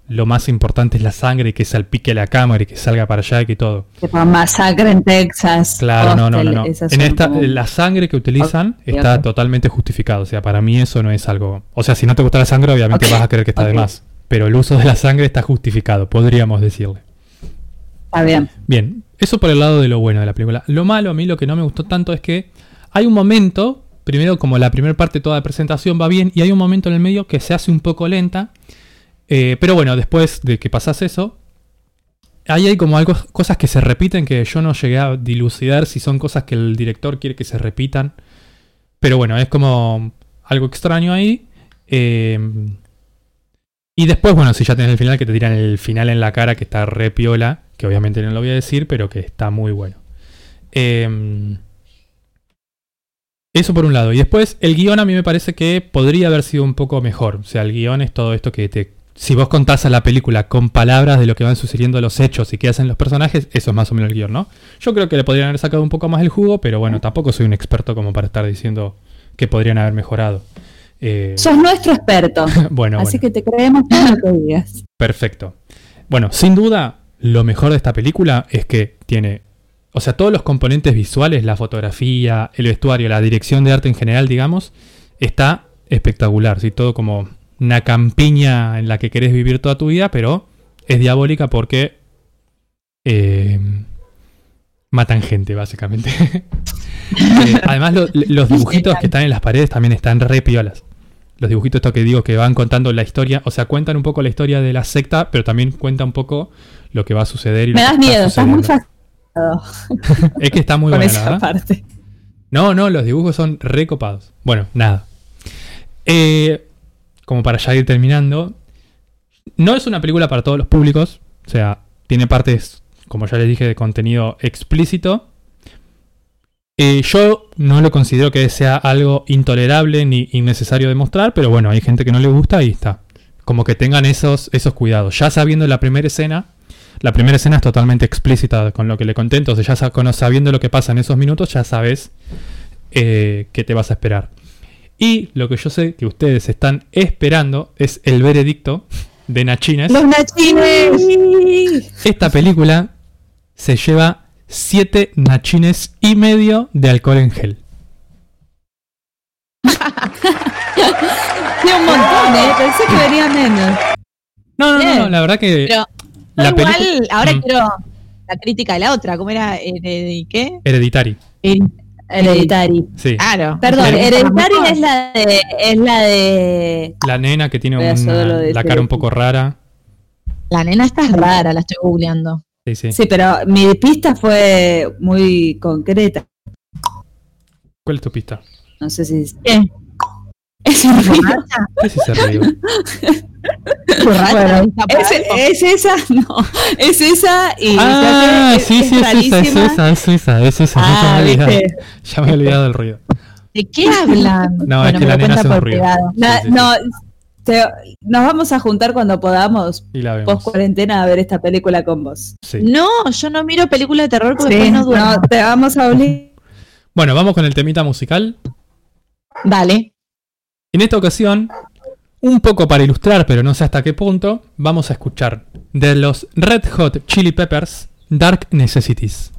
lo más importante es la sangre y que salpique la cámara y que salga para allá y que todo. Masacre en Texas. Claro, no, no, no, no. En esta la sangre que utilizan está totalmente justificado, o sea, para mí eso no es algo, o sea, si no te gusta la sangre obviamente vas a creer que está de más, pero el uso de la sangre está justificado, podríamos decirle. Está bien. Bien, eso por el lado de lo bueno de la película. Lo malo, a mí lo que no me gustó tanto es que hay un momento, primero como la primera parte toda de presentación va bien, y hay un momento en el medio que se hace un poco lenta. Eh, pero bueno, después de que pasas eso, ahí hay como algo, cosas que se repiten que yo no llegué a dilucidar si son cosas que el director quiere que se repitan. Pero bueno, es como algo extraño ahí. Eh, y después, bueno, si ya tenés el final, que te tiran el final en la cara, que está re piola, que obviamente no lo voy a decir, pero que está muy bueno. Eh, eso por un lado. Y después, el guion a mí me parece que podría haber sido un poco mejor. O sea, el guion es todo esto que te... Si vos contás a la película con palabras de lo que van sucediendo los hechos y qué hacen los personajes, eso es más o menos el guion, ¿no? Yo creo que le podrían haber sacado un poco más el jugo, pero bueno, tampoco soy un experto como para estar diciendo que podrían haber mejorado. Eh, Sos nuestro experto. [LAUGHS] bueno, Así bueno. que te creemos todo lo que digas. Perfecto. Bueno, sin duda, lo mejor de esta película es que tiene, o sea, todos los componentes visuales, la fotografía, el vestuario, la dirección de arte en general, digamos, está espectacular. ¿sí? Todo como una campiña en la que querés vivir toda tu vida, pero es diabólica porque eh, matan gente, básicamente. [LAUGHS] Eh, además, lo- los dibujitos que están en las paredes también están re piolas. Los dibujitos estos que digo que van contando la historia, o sea, cuentan un poco la historia de la secta, pero también cuenta un poco lo que va a suceder. Y Me das miedo, estás muy Es que está muy buena, esa parte. No, no, los dibujos son recopados. Bueno, nada. Eh, como para ya ir terminando, no es una película para todos los públicos. O sea, tiene partes, como ya les dije, de contenido explícito. Eh, yo no lo considero que sea algo intolerable ni innecesario de mostrar, pero bueno, hay gente que no le gusta y está. Como que tengan esos, esos cuidados. Ya sabiendo la primera escena, la primera escena es totalmente explícita con lo que le conté, entonces ya sabiendo lo que pasa en esos minutos, ya sabes eh, qué te vas a esperar. Y lo que yo sé que ustedes están esperando es el veredicto de Nachines. Los nachines. Esta película se lleva 7 nachines y medio de alcohol en gel. Sí, un montón, ¿eh? Pensé que venía menos. No, no, no, no, la verdad que Pero la igual, ahora Mm. quiero la crítica de la otra. ¿Cómo era? ¿Hereditary qué? Hereditary. Hereditary. Sí. Claro. Perdón, Hereditary. Hereditary es la de. Es la de. La nena que tiene una- la ese- cara un poco rara. La nena está rara, la estoy googleando. Sí, sí. Sí, pero mi pista fue muy concreta. ¿Cuál es tu pista? No sé si. ¿Qué? Es un río. ¿Qué es ese? [LAUGHS] ¿Borracha? Bueno, ¿Está por es, es esa, [LAUGHS] no. Es esa y. Ah, es- sí, es sí, es esa, es esa, es esa, es esa. Ah, ya, me he olvidado, ¿viste? ya me he olvidado del ruido. ¿De qué hablan? [LAUGHS] No, es que la nena hace un ruido. Sí, sí. No, te- nos vamos a juntar cuando podamos, Y la vemos. post cuarentena, a ver esta película con vos. Sí. No, yo no miro películas de terror porque Sí, después no duermo. no, te vamos a obligar. Bueno, vamos con el temita musical. Dale. En esta ocasión, un poco para ilustrar, pero no sé hasta qué punto, vamos a escuchar de los Red Hot Chili Peppers Dark Necessities.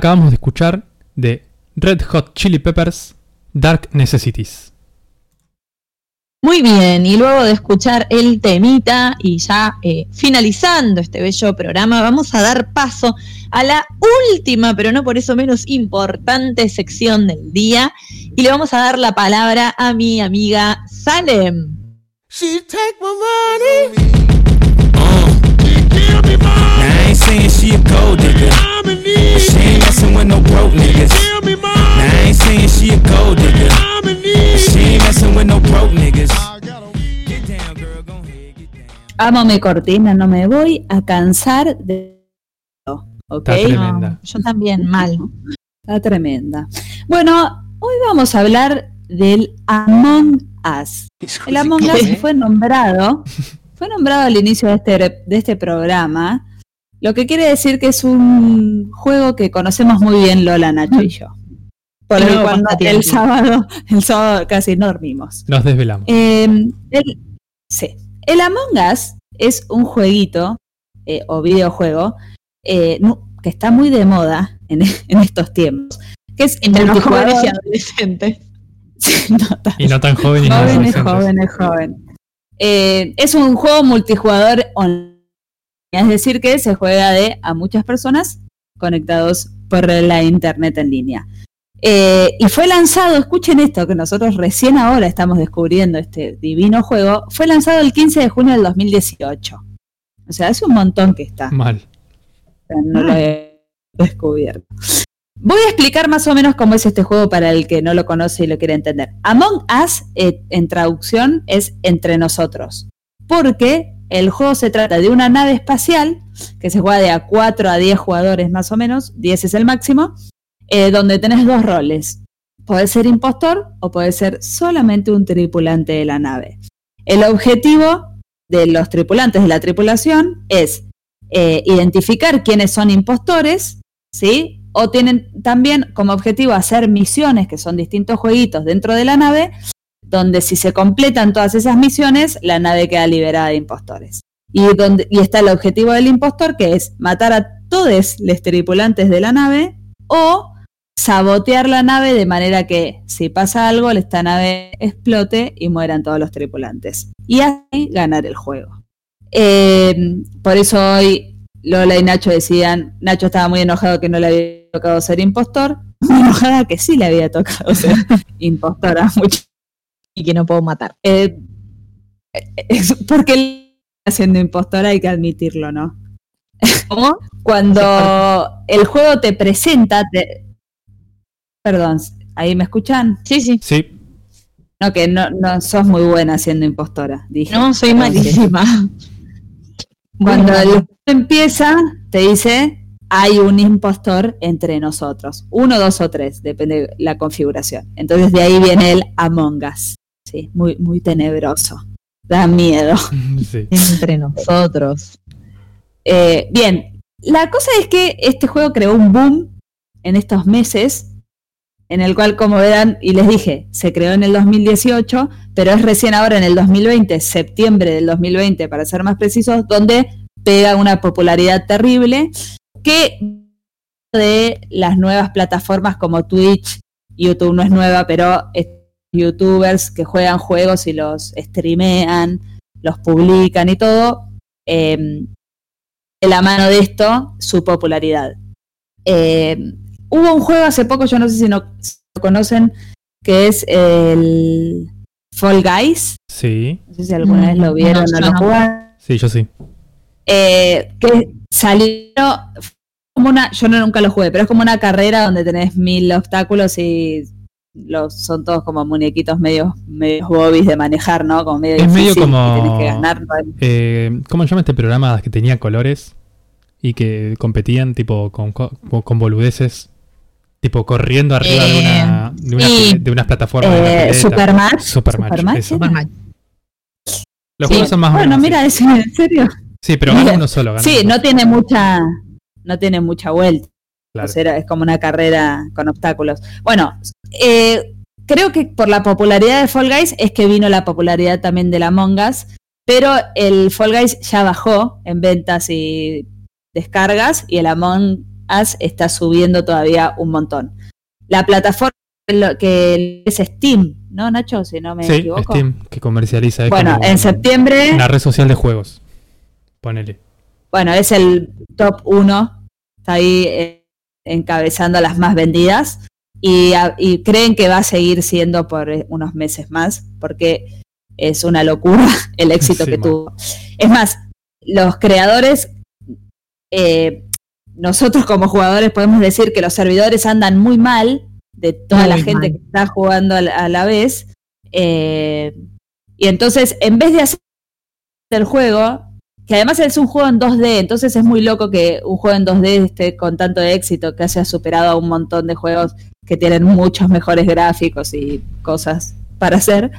Acabamos de escuchar de Red Hot Chili Peppers Dark Necessities. Muy bien, y luego de escuchar el temita y ya eh, finalizando este bello programa, vamos a dar paso a la última, pero no por eso menos importante sección del día, y le vamos a dar la palabra a mi amiga Salem. She take my money. Now, I ain't saying she a gold digger. But she ain't messing with no broke niggas. Now, I ain't saying she a gold digger. But she ain't messing with no broke niggas. Get down, girl, go ahead, get down. Amo mi cortina, no me voy a cansar de... ¿Ok? Está tremenda. No, yo también, mal. Está tremenda. Bueno, hoy vamos a hablar del Among Us. El Among Us fue nombrado, fue nombrado al inicio de este, de este programa, lo que quiere decir que es un juego que conocemos muy bien Lola, Nacho y yo. Por el cual el sábado, [LAUGHS] el sábado casi no dormimos. Nos desvelamos. Eh, el, sí. El Among Us es un jueguito eh, o videojuego eh, que está muy de moda en, [LAUGHS] en estos tiempos. Que es Entre los jóvenes y adolescentes. [LAUGHS] Sí, no, tan- Y no tan joven y no Jóvenes, adolescentes. jóvenes, joven. Eh, es un juego multijugador online. Es decir, que se juega de a muchas personas conectados por la internet en línea. Eh, y fue lanzado, escuchen esto, que nosotros recién ahora estamos descubriendo este divino juego, fue lanzado el 15 de junio del 2018. O sea, hace un montón que está Mal. no lo he descubierto. Voy a explicar más o menos cómo es este juego para el que no lo conoce y lo quiere entender. Among Us, eh, en traducción, es entre nosotros. Porque el juego se trata de una nave espacial que se juega de a 4 a 10 jugadores más o menos, 10 es el máximo, eh, donde tenés dos roles. Podés ser impostor o podés ser solamente un tripulante de la nave. El objetivo de los tripulantes de la tripulación es eh, identificar quiénes son impostores, ¿sí? O tienen también como objetivo hacer misiones, que son distintos jueguitos dentro de la nave, donde si se completan todas esas misiones, la nave queda liberada de impostores. Y, donde, y está el objetivo del impostor, que es matar a todos los tripulantes de la nave o sabotear la nave de manera que si pasa algo, esta nave explote y mueran todos los tripulantes. Y así ganar el juego. Eh, por eso hoy Lola y Nacho decían, Nacho estaba muy enojado que no le había tocado ser impostor, muy enojada que sí le había tocado ser [LAUGHS] impostora, mucho. Y que no puedo matar. Eh, es [LAUGHS] porque él está siendo impostora hay que admitirlo, ¿no? [LAUGHS] ¿Cómo? Cuando el juego te presenta, te- perdón, ¿ahí me escuchan? Sí, sí. Sí. No, que no, no sos muy buena siendo impostora, dije. No, soy malísima. [LAUGHS] Cuando el juego empieza, te dice, hay un impostor entre nosotros. Uno, dos o tres, depende de la configuración. Entonces de ahí viene el Among Us. Sí, muy, muy tenebroso. Da miedo. [LAUGHS] sí. Entre nosotros. Eh, bien, la cosa es que este juego creó un boom en estos meses, en el cual, como verán, y les dije, se creó en el 2018, pero es recién ahora en el 2020, septiembre del 2020, para ser más precisos, donde pega una popularidad terrible que de las nuevas plataformas como Twitch, YouTube no es nueva, pero es- youtubers que juegan juegos y los streamean, los publican y todo, eh, de la mano de esto su popularidad. Eh, hubo un juego hace poco, yo no sé si no si lo conocen, que es el Fall Guys. Sí, No sé si alguna vez lo vieron no, o lo no. jugaron. sí, yo sí. Eh, que salió como una, yo no, nunca lo jugué, pero es como una carrera donde tenés mil obstáculos y los son todos como muñequitos medio, medio bobbies de manejar, ¿no? Como medio Es medio como- y tenés que ganar. Eh, ¿Cómo se llama este programa que tenía colores y que competían tipo con, co- con boludeces? Tipo corriendo arriba de, una, de, una- sí. de unas plataformas. Eh. Supermatch. Supermatch. Los Sí. juegos son más Bueno, mira, ese, en serio. Sí, pero gana uno solo. gana Sí, uno. no tiene mucha, no tiene mucha vuelta. Claro. O sea, era- es como una carrera con obstáculos. Bueno, eh, creo que por la popularidad de Fall Guys es que vino la popularidad también de la Among Us, pero el Fall Guys ya bajó en ventas y descargas y el Among Us está subiendo todavía un montón. La plataforma que es Steam, ¿no, Nacho? Si no me Sí, equivoco. Steam, que comercializa. Bueno, en septiembre Una red social de juegos. Ponele. Bueno, es el top 1. Está ahí eh, encabezando las más vendidas. Y, a- y creen que va a seguir siendo por eh, unos meses más, porque es una locura [LAUGHS] el éxito Sí, que tuvo. Es más, los creadores, eh, nosotros como jugadores podemos decir que los servidores andan muy mal de toda la gente mal. que está jugando a la, a la vez. eh, y entonces, en vez de hacer el juego, que además es un juego en 2D, entonces es muy loco que un juego en 2D esté con tanto éxito, que haya superado a un montón de juegos que tienen muchos mejores gráficos y cosas para hacer.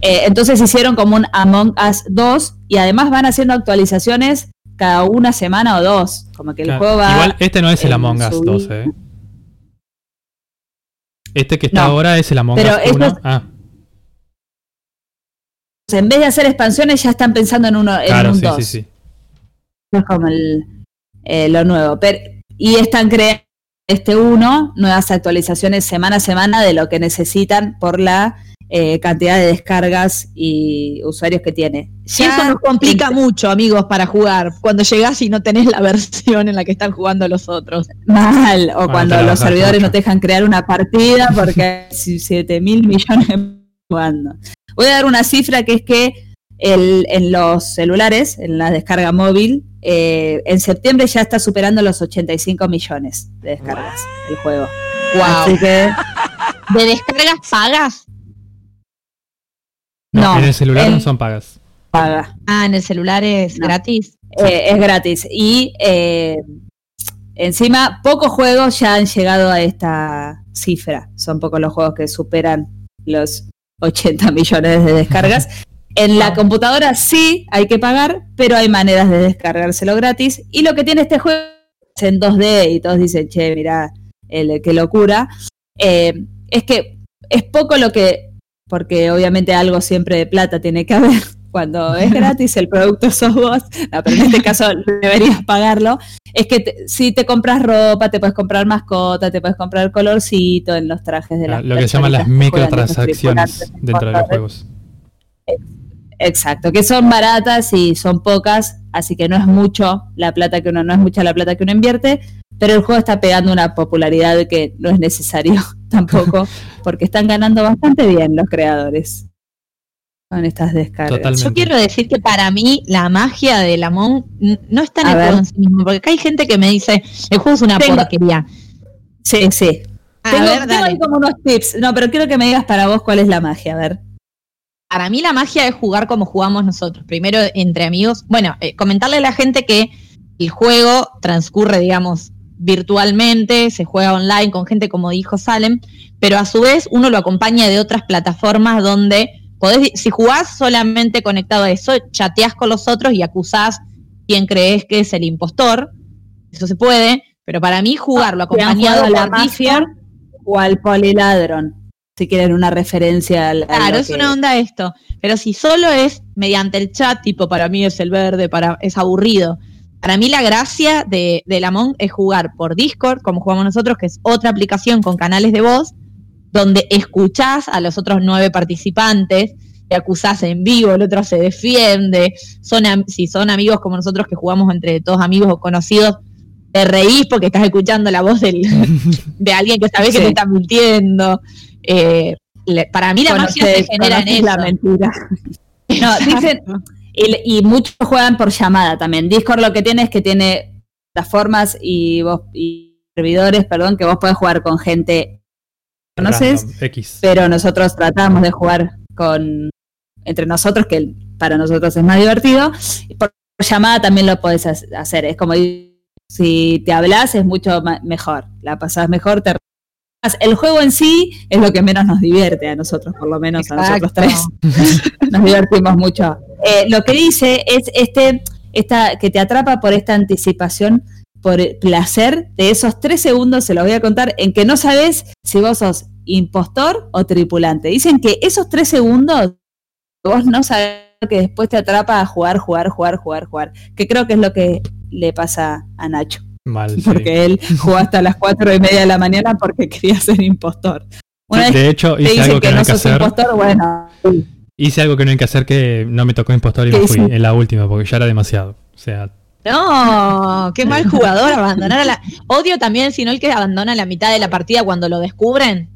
Eh, entonces hicieron como un Among Us 2 y además van haciendo actualizaciones cada una semana o dos, como que el Claro. juego va... Igual este no es el Among Us su 2, vida. ¿eh? Este que está No. ahora es el Among Pero Us esto 1. es- Ah, en vez de hacer expansiones ya están pensando en uno en claro, un sí, 2. sí, sí. es como el, eh, lo nuevo. Pero, y están creando este uno, nuevas actualizaciones semana a semana de lo que necesitan por la eh, cantidad de descargas y usuarios que tiene. Y Ya eso nos complica mucho, amigos, para jugar. Cuando llegás y no tenés la [LAUGHS] versión en la que están jugando los otros. mal, o Ah, cuando los servidores mucho. no te dejan crear una partida porque hay [LAUGHS] 7 mil millones jugando. Voy a dar una cifra que es que el- en los celulares, en la descarga móvil, eh, en septiembre ya está superando los 85 millones de descargas el juego. Así que [LAUGHS] ¿De descargas pagas? No, No, en el celular en- no son pagas. paga. Ah, en el celular es No. gratis. Eh, es gratis. Y eh, encima, pocos juegos ya han llegado a esta cifra. Son pocos los juegos que superan los 80 millones de descargas. [LAUGHS] En la computadora sí hay que pagar, pero hay maneras de descargárselo gratis. Y lo que tiene este juego es en 2D y todos dicen, che, mirá, el, qué locura. eh, es que es poco lo que, porque obviamente algo siempre de plata tiene que haber. [LAUGHS] Cuando es [LAUGHS] gratis, el producto sos vos. No, pero en este caso [LAUGHS] deberías pagarlo. Es que te- si te compras ropa, te puedes comprar mascota, te puedes comprar colorcito en los trajes de Ah, las lo que se llaman las microtransacciones dentro de los juegos. Exacto, que son baratas y son pocas, así que no es mucho la plata que uno, no es mucha la plata que uno invierte, pero el juego está pegando una popularidad que no es necesario [LAUGHS] tampoco, porque están ganando bastante bien los creadores con estas descargas. Totalmente. Yo quiero decir que para mí la magia del Among no está en A el ver. juego en sí mismo, porque acá hay gente que me dice, el juego es una Tengo- porquería. Sí, sí. A Tengo, ver, tengo ahí como unos tips, no, pero quiero que me digas para vos cuál es la magia, a ver. Para mí la magia es jugar como jugamos nosotros, primero entre amigos. Bueno, eh, comentarle a la gente que el juego transcurre, digamos, virtualmente, se juega online con gente como dijo Salem, pero a su vez uno lo acompaña de otras plataformas donde podés, si jugás solamente conectado a eso, chateás con los otros y acusás quién crees que es el impostor. Eso se puede, pero para mí jugarlo han acompañado a la mafia o al poliladron, si quieren una referencia al. a Claro, es que- una onda esto. Pero si solo es mediante el chat, tipo para mí es el verde, para es aburrido. Para mí la gracia de, del Among es jugar por Discord, como jugamos nosotros, que es otra aplicación con canales de voz, donde escuchás a los otros nueve participantes, te acusás en vivo, el otro se defiende. Son si son amigos como nosotros que jugamos entre todos amigos o conocidos, te reís porque estás escuchando la voz del, [LAUGHS] de alguien que sabes que te está mintiendo. Eh, le- para mí la magia se genera en eso. la mentira. [LAUGHS] No, dicen, y, y muchos juegan por llamada también. Discord lo que tiene es que tiene plataformas y, vos, y servidores, perdón, que vos podés jugar con gente que conoces, Random, X. pero nosotros tratamos de jugar con entre nosotros, que para nosotros es más divertido. Y por llamada también lo podés ha- hacer. Es como si te hablas es mucho mejor. La pasás mejor, te. El juego en sí es lo que menos nos divierte a nosotros, por lo menos a nosotros tres. [LAUGHS] Nos divertimos mucho. Eh, lo que dice es este, esta, que te atrapa por esta anticipación, por el placer de esos tres segundos, se los voy a contar, en que no sabes si vos sos impostor o tripulante. Dicen que esos tres segundos, vos no sabés que después te atrapa a jugar, jugar, jugar, jugar, jugar. Que creo que es lo que le pasa a Nacho. Mal, [LAUGHS] sí. Porque él jugó hasta las cuatro y media de la mañana porque quería ser impostor. Una Sí, vez de hecho, te hice dicen algo que, que no hay que sos hacer. impostor, bueno, Hice algo que no hay que hacer que no me tocó impostor y ¿Qué me fui hice? en la última porque ya era demasiado. O sea, No, qué mal jugador abandonar a la. Odio también, si no el que abandona la mitad de la partida cuando lo descubren.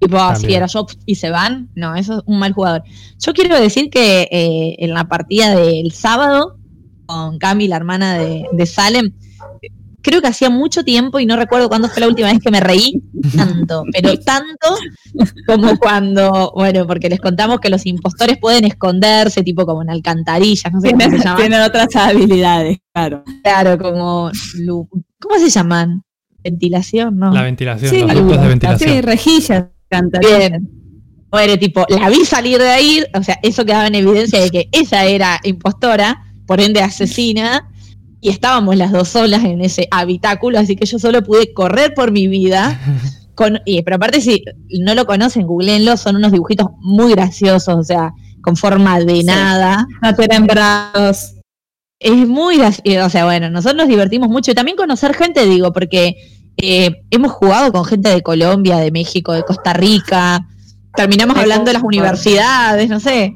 Tipo, así También. era yo y se van. No, eso es un mal jugador. Yo quiero decir que eh, en la partida del sábado, con Cami, la hermana de, de Salem, creo que hacía mucho tiempo y no recuerdo cuándo fue la última vez que me reí tanto, pero tanto como cuando, bueno, porque les contamos que los impostores pueden esconderse, tipo como en alcantarillas, no sé cómo se tienen, llama. tienen otras habilidades, claro. Claro, como. ¿Cómo se llaman? Ventilación, ¿no? la ventilación, Sí, los ductos de Sí, ventilación. rejillas, cantarías. Bien. Bueno, tipo, la vi salir de ahí, o sea, eso quedaba en evidencia de que ella era impostora, por ende asesina, y estábamos las dos solas en ese habitáculo, así que yo solo pude correr por mi vida. [LAUGHS] Con, y, pero aparte, si no lo conocen, googleenlo, son unos dibujitos muy graciosos, o sea, con forma de Sí. nada. No tienen brazos. Es muy gracioso, o sea, bueno, nosotros nos divertimos mucho y también conocer gente, digo, porque eh, hemos jugado con gente de Colombia, de México, de Costa Rica, terminamos hablando de las universidades, no sé,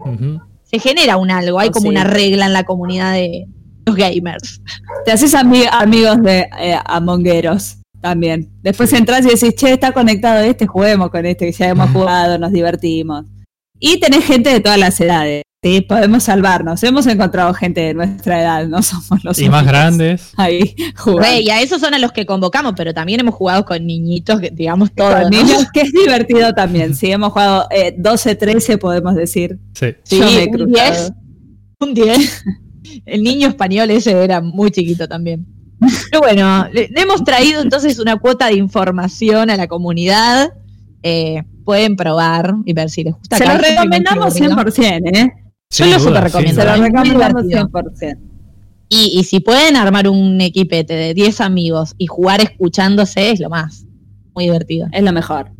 se genera un algo, hay Oh, como sí. una regla en la comunidad de los gamers. Te haces ami- amigos de eh, amongueros también. Después entras y decís, che, está conectado este, juguemos con este, que ya hemos jugado, nos divertimos. Y tenés gente de todas las edades. Sí, podemos salvarnos. Hemos encontrado gente de nuestra edad, no somos los Y más grandes. Ahí y a esos son a los que convocamos, pero también hemos jugado con niñitos, digamos, todo. Con ¿no? niños, [LAUGHS] que es divertido también. Sí, hemos jugado eh, 12, 13, podemos decir. Sí. Sí, Yo me he un cruzado. 10. Un 10. [LAUGHS] El niño español ese era muy chiquito también. Pero bueno, le, le hemos traído entonces una cuota de información a la comunidad. Eh, pueden probar y ver si les gusta. Se lo recomendamos divertida. 100%, ¿eh? Yo Sin lo sin recomiendo. Se lo recomendamos divertido. 100%. Y, y si pueden armar un equipete de 10 amigos y jugar escuchándose, es lo más. Muy divertido. Es lo mejor.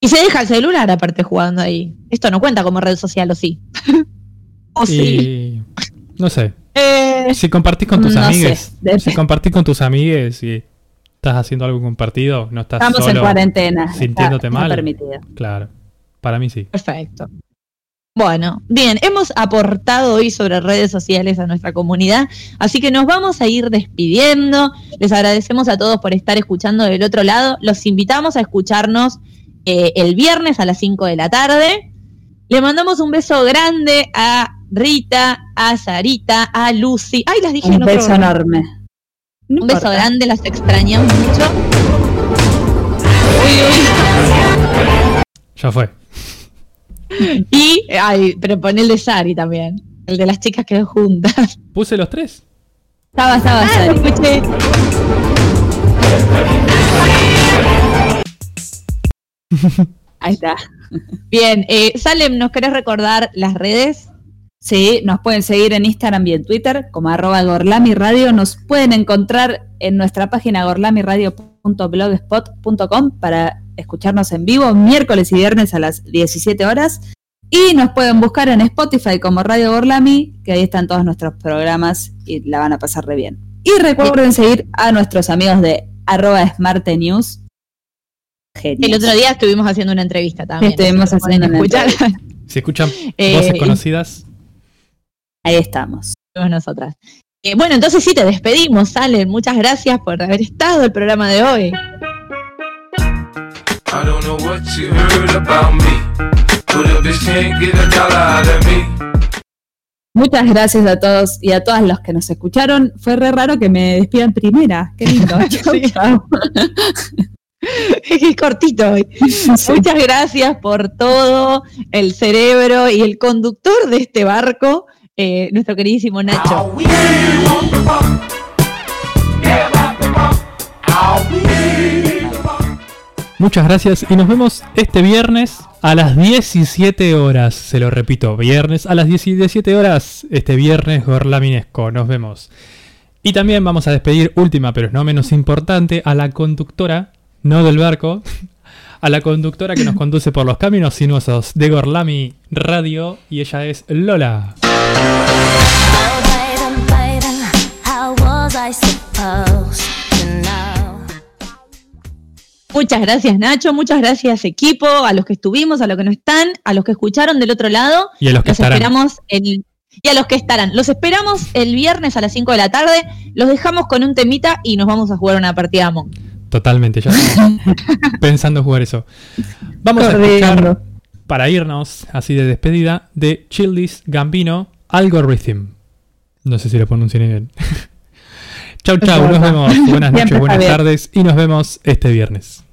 Y se deja el celular aparte jugando ahí. Esto no cuenta como red social, ¿o sí? [LAUGHS] ¿O sí? Y no sé. Eh, Si compartís con tus No amigues, si compartís con tus amigues y estás haciendo algo compartido, no estás Estamos en solo. cuarentena. sintiéndote está- mal. permitido. Claro. Para mí sí. Perfecto. Bueno, bien, hemos aportado hoy sobre redes sociales a nuestra comunidad, así que nos vamos a ir despidiendo. Les agradecemos a todos por estar escuchando del otro lado. Los invitamos a escucharnos eh, el viernes a las 5 de la tarde. Le mandamos un beso grande a Rita, a Sarita, a Lucy. Ay, las dije en Un otro beso enorme. No Un beso importa. grande, las extrañamos mucho. Uy, uy. Ya fue. Y, ay, pero pon el de Sari también. El de las chicas que juntas. Puse los tres. Estaba, estaba, Ah, lo Sari. escuché. Ahí está. [LAUGHS] Bien, eh, Salem, ¿nos querés recordar las redes? Sí, nos pueden seguir en Instagram y en Twitter como arroba Gorlami Radio. Nos pueden encontrar en nuestra página gorlamiradio.blogspot.com para escucharnos en vivo miércoles y viernes a las 17 horas. Y nos pueden buscar en Spotify como Radio Gorlami, que ahí están todos nuestros programas y la van a pasar re bien. Y recuerden seguir a nuestros amigos de arroba News. Genios. El otro día estuvimos haciendo una entrevista también. Estuvimos pueden haciendo una escuchar. Si escuchan [LAUGHS] Eh, voces conocidas, Ahí estamos. Somos nosotras. Eh, bueno, entonces sí, te despedimos, Salen. Muchas gracias por haber estado el programa de hoy. I don't know what you heard about me. But a bitch can't get a dollar out of me. Muchas gracias a todos y a todas los que nos escucharon. Fue re raro que me despidan primera. Qué lindo. [LAUGHS] Sí. [LAUGHS] Es [LAUGHS] cortito hoy. Muchas gracias por todo, el cerebro y el conductor de este barco, eh, nuestro queridísimo Nacho. Muchas gracias y nos vemos este viernes a las 17 horas. Se lo repito, viernes a las 17 horas. Este viernes Gorlaminesco. Nos vemos. Y también vamos a despedir, última pero no menos importante, a la conductora, no del barco, a la conductora que nos conduce por los caminos sinuosos de Gorlami Radio y ella es Lola. Muchas gracias Nacho, muchas gracias equipo, a los que estuvimos, a los que no están, a los que escucharon del otro lado. Y a los que estarán. esperamos el, y a los que estarán. Los esperamos el viernes a las 5 de la tarde. Los dejamos con un temita y nos vamos a jugar una partida Among. Totalmente, ya estamos [LAUGHS] pensando en jugar eso. Vamos a escuchar, para irnos así de despedida, de Childis Gambino Algorithm. No sé si lo pronuncié bien. [LAUGHS] chau, chau, nos vemos. Buenas [LAUGHS] noches, buenas tardes y nos vemos este viernes.